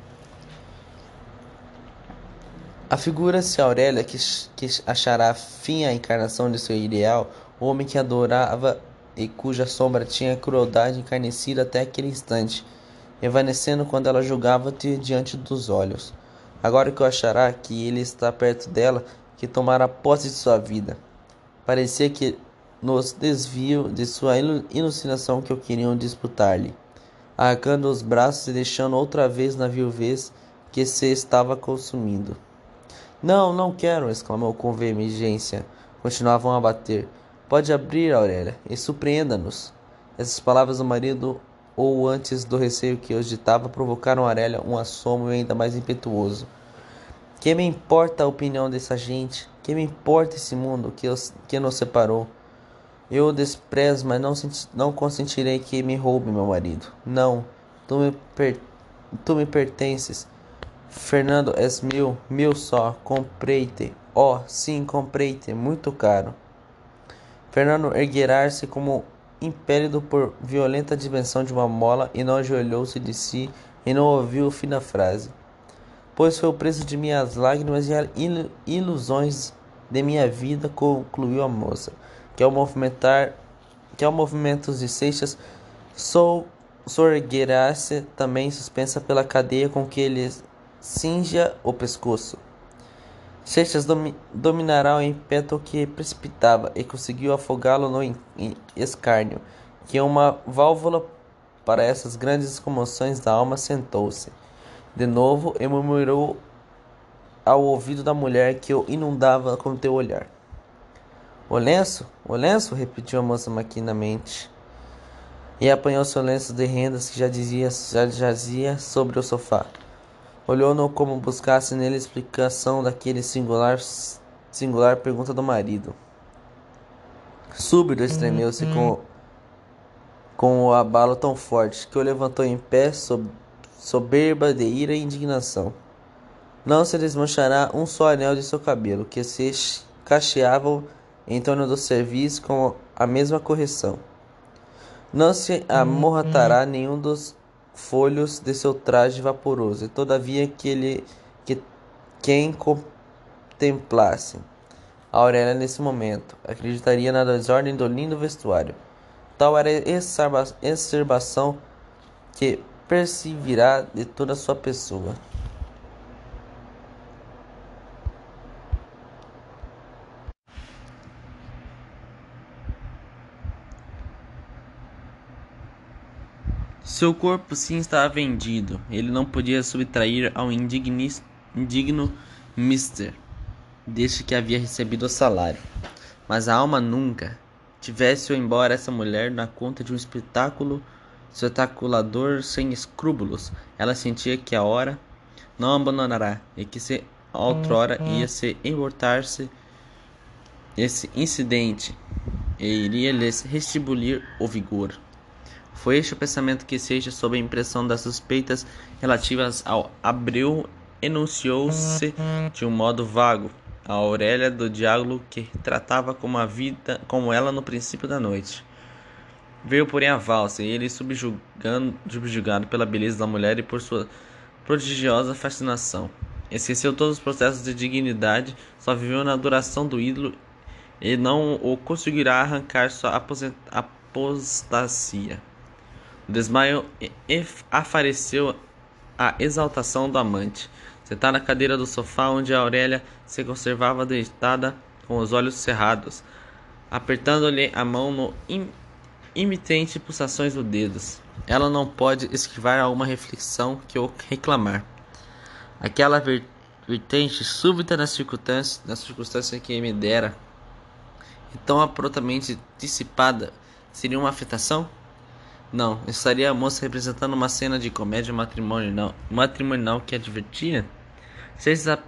[SPEAKER 1] Afigura-se Aurélia que, que achará fim a encarnação de seu ideal, o homem que adorava e cuja sombra tinha crueldade encarnecida até aquele instante, evanecendo quando ela julgava-te diante dos olhos. Agora que o achará que ele está perto dela, que tomará posse de sua vida. Parecia que nos desvio de sua ilucinação que o queriam disputar-lhe, arrancando os braços e deixando outra vez na viuvez que se estava consumindo. Não, não quero! exclamou com veemência. Continuavam a bater. Pode abrir, Aurélia, e surpreenda-nos. Essas palavras do marido, ou antes do receio que os ditava, provocaram a Aurélia um assomo ainda mais impetuoso. Que me importa a opinião dessa gente? Que me importa esse mundo que, os, que nos separou? Eu o desprezo, mas não, não consentirei que me roube meu marido. Não, tu me, per, tu me pertences. Fernando, és mil, mil só, comprei-te. Oh, sim, comprei-te, muito caro. Fernando erguerá-se como impélido por violenta dimensão de uma mola e não ajoelhou-se de si e não ouviu o fim da frase. Pois foi o preço de minhas lágrimas e ilusões de minha vida, concluiu a moça, que ao movimentar, que ao movimentos de Seixas, sou sorguerá-se também suspensa pela cadeia com que eles cinja o pescoço. Seixas domi dominará o ímpeto que precipitava e conseguiu afogá-lo no escárnio, que uma válvula para essas grandes comoções da alma sentou-se. De novo, e murmurou ao ouvido da mulher que o inundava com teu olhar. O lenço? O lenço? repetiu a moça maquinamente. E apanhou seu lenço de rendas que já, dizia, já jazia sobre o sofá. Olhou-no como buscasse nele explicação daquele singular, singular pergunta do marido. Súbito estremeu-se com com o abalo tão forte que o levantou em pé sob soberba de ira e indignação. Não se desmanchará um só anel de seu cabelo, que se cacheavam em torno do serviço com a mesma correção. Não se amorratará nenhum dos folhos de seu traje vaporoso, e todavia que ele que quem contemplasse Aurélia nesse momento acreditaria na desordem do lindo vestuário. Tal era a exacerbação que perceberá de toda a sua pessoa. Seu corpo sim estava vendido. Ele não podia subtrair ao indigno mister, desde que havia recebido o salário. Mas a alma nunca tivesse-o embora essa mulher na conta de um espetáculo espetaculador sem escrúpulos. Ela sentia que a hora não abandonará e que se outrora ia se embortar-se esse incidente e iria lhes restribuir o vigor. Foi este o pensamento que, seja sob a impressão das suspeitas relativas ao Abreu, enunciou-se de um modo vago a Aurélia do diálogo que tratava como a vida, como ela no princípio da noite. Veio, porém, a valsa, e ele, subjugando, subjugado pela beleza da mulher e por sua prodigiosa fascinação, esqueceu todos os processos de dignidade, só viveu na adoração do ídolo e não o conseguirá arrancar sua apostasia. O desmaio afareceu a exaltação do amante. Sentada na cadeira do sofá onde a Aurélia se conservava deitada com os olhos cerrados, apertando-lhe a mão no im imitente pulsações dos dedos. Ela não pode esquivar alguma reflexão que o reclamar. Aquela vertente súbita na circunstância, na circunstância que me dera e tão abruptamente dissipada seria uma afetação? Não, estaria a moça representando uma cena de comédia matrimonial, matrimonial que advertia? Seixas,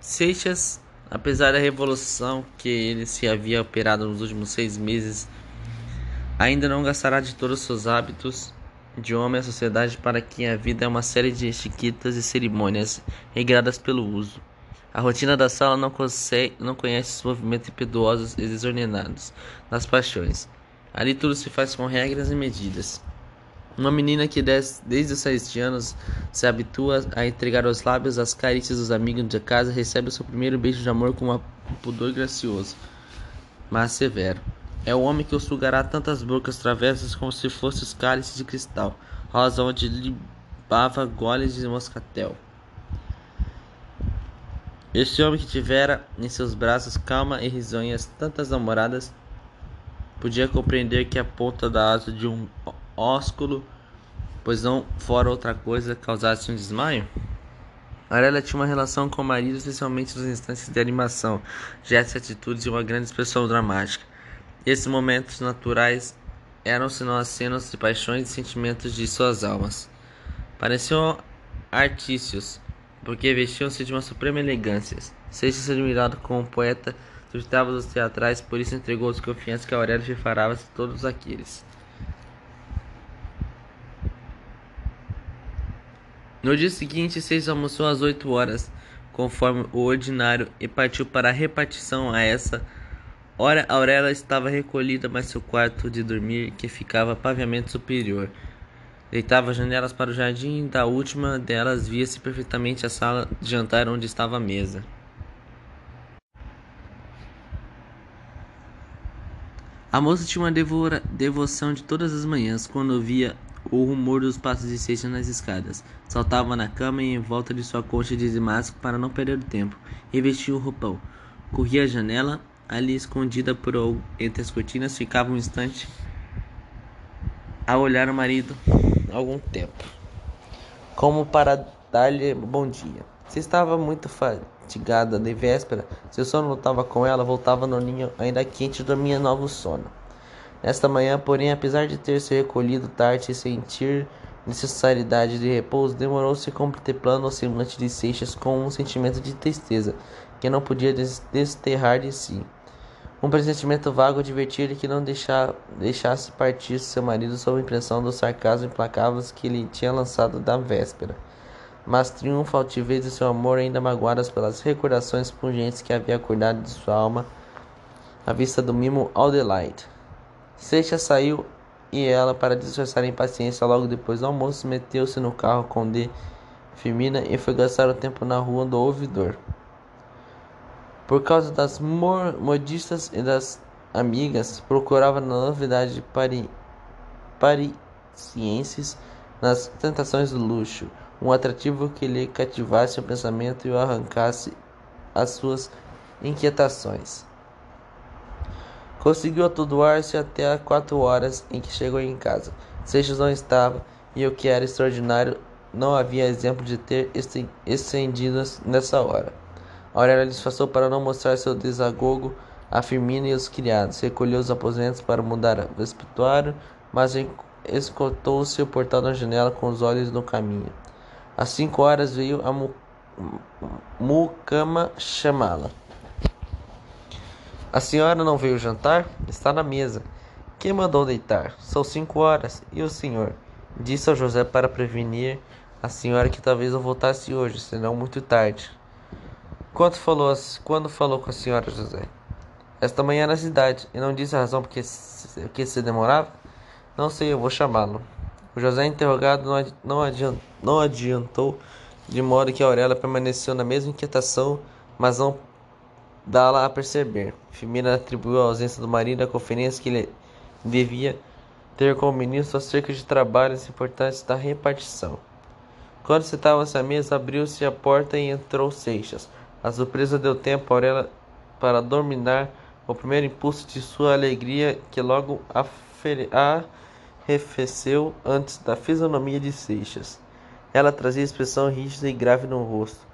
[SPEAKER 1] Seixas, apesar da revolução que ele se havia operado nos últimos seis meses, ainda não gastará de todos os seus hábitos de homem à sociedade para quem a vida é uma série de etiquetas e cerimônias regradas pelo uso. A rotina da sala não, consegue, não conhece os movimentos impetuosos e desordenados das paixões. Ali tudo se faz com regras e medidas. Uma menina que desde os sete anos se habitua a entregar aos lábios as carícias dos amigos de casa recebe o seu primeiro beijo de amor com um pudor gracioso, mas severo. É o homem que o sugará tantas bocas travessas como se fossem os cálices de cristal, rosa onde libava goles de moscatel. Este homem que tivera em seus braços calma e risonhas tantas namoradas Podia compreender que a ponta da asa de um ósculo, pois não fora outra coisa, causasse um desmaio? Arela tinha uma relação com o marido, especialmente nos instantes de animação, gestos e atitudes e uma grande expressão dramática. Esses momentos naturais eram senão as cenas de paixões e sentimentos de suas almas. Pareciam artícios, porque vestiam-se de uma suprema elegância. Seja admirado como poeta suscitava os teatrais, por isso entregou os confianças que Aurélio refarava a todos aqueles. No dia seguinte, Seis almoçou às oito horas, conforme o ordinário, e partiu para a repartição a essa hora. Aurélia estava recolhida mais seu quarto de dormir, que ficava pavimento superior. Deitava janelas para o jardim, e da última delas via-se perfeitamente a sala de jantar onde estava a mesa. A moça tinha uma devora, devoção de todas as manhãs quando ouvia o rumor dos passos de Seixas nas escadas. Saltava na cama e em volta de sua coxa de damasco para não perder o tempo. Revestia o roupão. Corria à janela, ali escondida por entre as cortinas, ficava um instante a olhar o marido algum tempo, como para dar-lhe bom dia. Se estava muito fatigada de véspera, seu sono lutava com ela, voltava no ninho ainda quente e dormia novo sono. Nesta manhã, porém, apesar de ter se recolhido tarde e sentir necessidade de repouso, demorou-se contemplando o semblante de Seixas com um sentimento de tristeza que não podia desterrar de si. Um pressentimento vago advertia-lhe que não deixa, deixasse partir seu marido sob a impressão do sarcasmo implacável que lhe tinha lançado da véspera. Mas triunfa a altivez de seu amor, ainda magoadas pelas recordações pungentes que havia acordado de sua alma à vista do mimo Adelaide. Seixas saiu e ela, para disfarçar a impaciência logo depois do almoço, meteu-se no carro com de Firmina e foi gastar o tempo na rua do ouvidor. Por causa das modistas e das amigas, procurava na novidade pari, parisienses nas tentações do luxo, um atrativo que lhe cativasse o pensamento e o arrancasse as suas inquietações. Conseguiu atordoar-se até às quatro horas em que chegou em casa. Seixas não estava, e o que era extraordinário, não havia exemplo de ter estendido nessa hora. Aurélia disfarçou para não mostrar seu desagogo a Firmina e os criados. Recolheu os aposentos para mudar o vestuário, mas escutou-se o portal da janela com os olhos no caminho. Às cinco horas veio a mucama chamá-la. A senhora não veio jantar? Está na mesa. Quem mandou deitar? São cinco horas. E o senhor? Disse ao José para prevenir a senhora que talvez eu voltasse hoje, senão muito tarde. Quando falou, quando falou com a senhora José? Esta manhã na cidade, e não disse a razão porque que se demorava? Não sei, eu vou chamá-lo. O José, interrogado, não adiantou, não adiantou, de modo que a Aurélia permaneceu na mesma inquietação, mas não dá-la a perceber. Firmina atribuiu a ausência do marido à conferência que ele devia ter com o ministro acerca de trabalhos importantes da repartição. Quando sentavam-se à mesa, abriu-se a porta e entrou Seixas. A surpresa deu tempo a Aurélia para dominar o primeiro impulso de sua alegria, que logo arrefeceu antes da fisionomia de Seixas. Ela trazia expressão rígida e grave no rosto,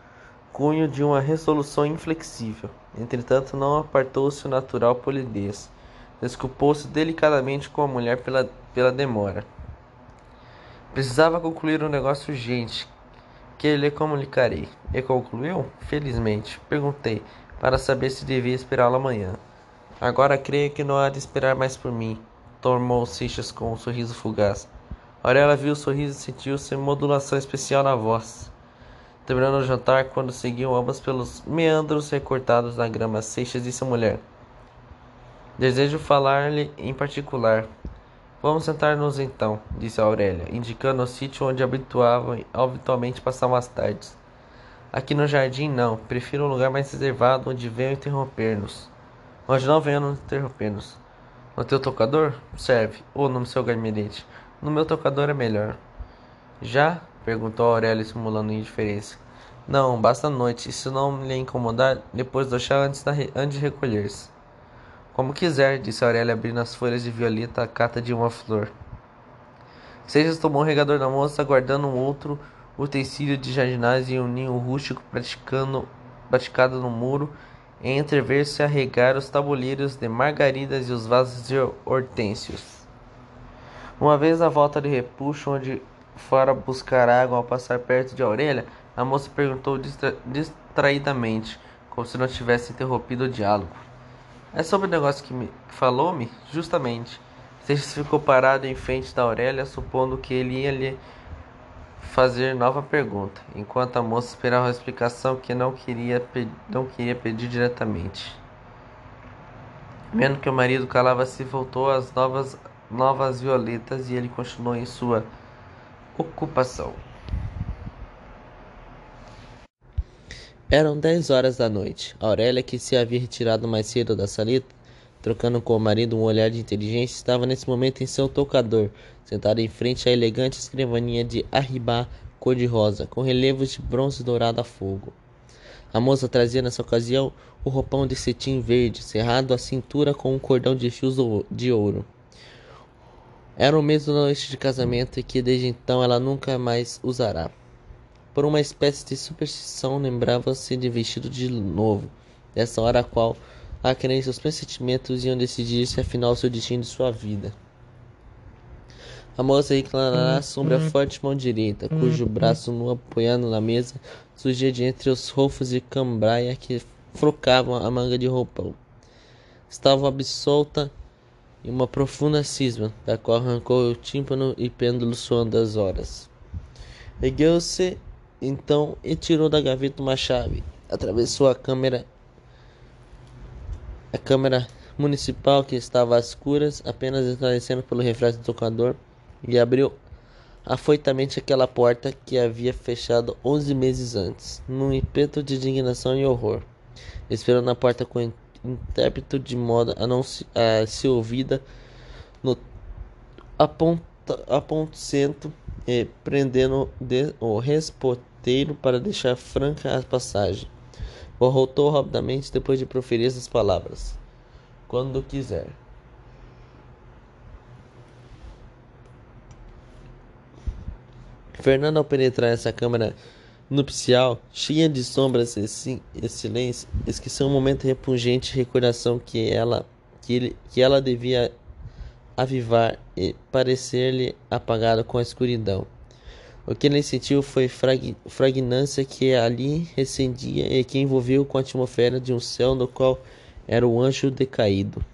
[SPEAKER 1] cunho de uma resolução inflexível. Entretanto, não apartou-se o natural polidez. Desculpou-se delicadamente com a mulher pela, pela demora. Precisava concluir um negócio urgente que lhe comunicarei. E concluiu? Felizmente. Perguntei, para saber se devia esperá-lo amanhã. Agora creio que não há de esperar mais por mim, tornou Seixas com um sorriso fugaz. Aurélia viu o sorriso e sentiu-se modulação especial na voz. Terminando o jantar, quando seguiam ambas pelos meandros recortados na grama, Seixas disse à mulher: Desejo falar-lhe em particular. Vamos sentar-nos então, disse Aurélia, indicando o sítio onde habituavam habitualmente passar as tardes. Aqui no jardim não, prefiro um lugar mais reservado onde venham interromper-nos. Onde não venham interromper-nos. No teu tocador? Serve. Ou no seu gabinete? No meu tocador é melhor. Já? perguntou Aurélia simulando indiferença. Não, basta a noite. Se não lhe incomodar, depois do chá antes, antes de recolher-se. Como quiser, disse Aurélia, abrindo as folhas de violeta à cata de uma flor. Seixas tomou o regador da moça, guardando um outro utensílio de jardinagem e um ninho rústico praticando, praticado no muro, e entrever-se a regar os tabuleiros de margaridas e os vasos de hortênsios. Uma vez à volta de repuxo, onde fora buscar água ao passar perto de Aurélia, a moça perguntou distra distraidamente, como se não tivesse interrompido o diálogo. É sobre o negócio que, me, falou-me? Justamente. Seixas ficou parado em frente da Aurélia, supondo que ele ia lhe fazer nova pergunta, enquanto a moça esperava uma explicação que não queria, não queria pedir diretamente. Vendo que o marido calava-se, voltou às novas, novas violetas e ele continuou em sua ocupação. Eram dez horas da noite. Aurélia, que se havia retirado mais cedo da salita, trocando com o marido um olhar de inteligência, estava nesse momento em seu tocador, sentada em frente à elegante escrivaninha de arribá cor-de-rosa, com relevos de bronze dourado a fogo. A moça trazia nessa ocasião o roupão de cetim verde, cerrado à cintura com um cordão de fios de ouro. Era o mesmo noite de casamento que desde então ela nunca mais usará. Por uma espécie de superstição, lembrava-se de vestido de novo, dessa hora a qual a e os pressentimentos iam decidir-se afinal o seu destino de sua vida. A moça reclinará a forte mão direita, cujo braço nu apoiando na mesa surgia de entre os rofos de cambraia que frocavam a manga de roupão.
[SPEAKER 2] estava absolta em uma profunda cisma, da qual arrancou o tímpano e pêndulo soando as horas. Ergueu-se então e tirou da gaveta uma chave. Atravessou a câmera a câmara municipal que estava às escuras, apenas esclarecendo pelo reflexo do tocador, e abriu afoitamente aquela porta que havia fechado onze meses antes, num ímpeto de indignação e horror, esperando a porta com intérprete de modo a não se, a se ouvida no apontento e prendendo de, o respoteiro para deixar franca a passagem. Voltou rapidamente depois de proferir essas palavras. Quando quiser. Fernando, ao penetrar essa câmara nupcial, cheia de sombras e, e silêncio, esqueceu um momento repugnante de recordação que ela, que, ele, que ela devia avivar e parecer-lhe apagada com a escuridão. O que ele sentiu foi frag, fragnância que ali recendia e que envolveu com a atmosfera de um céu no qual era o anjo decaído.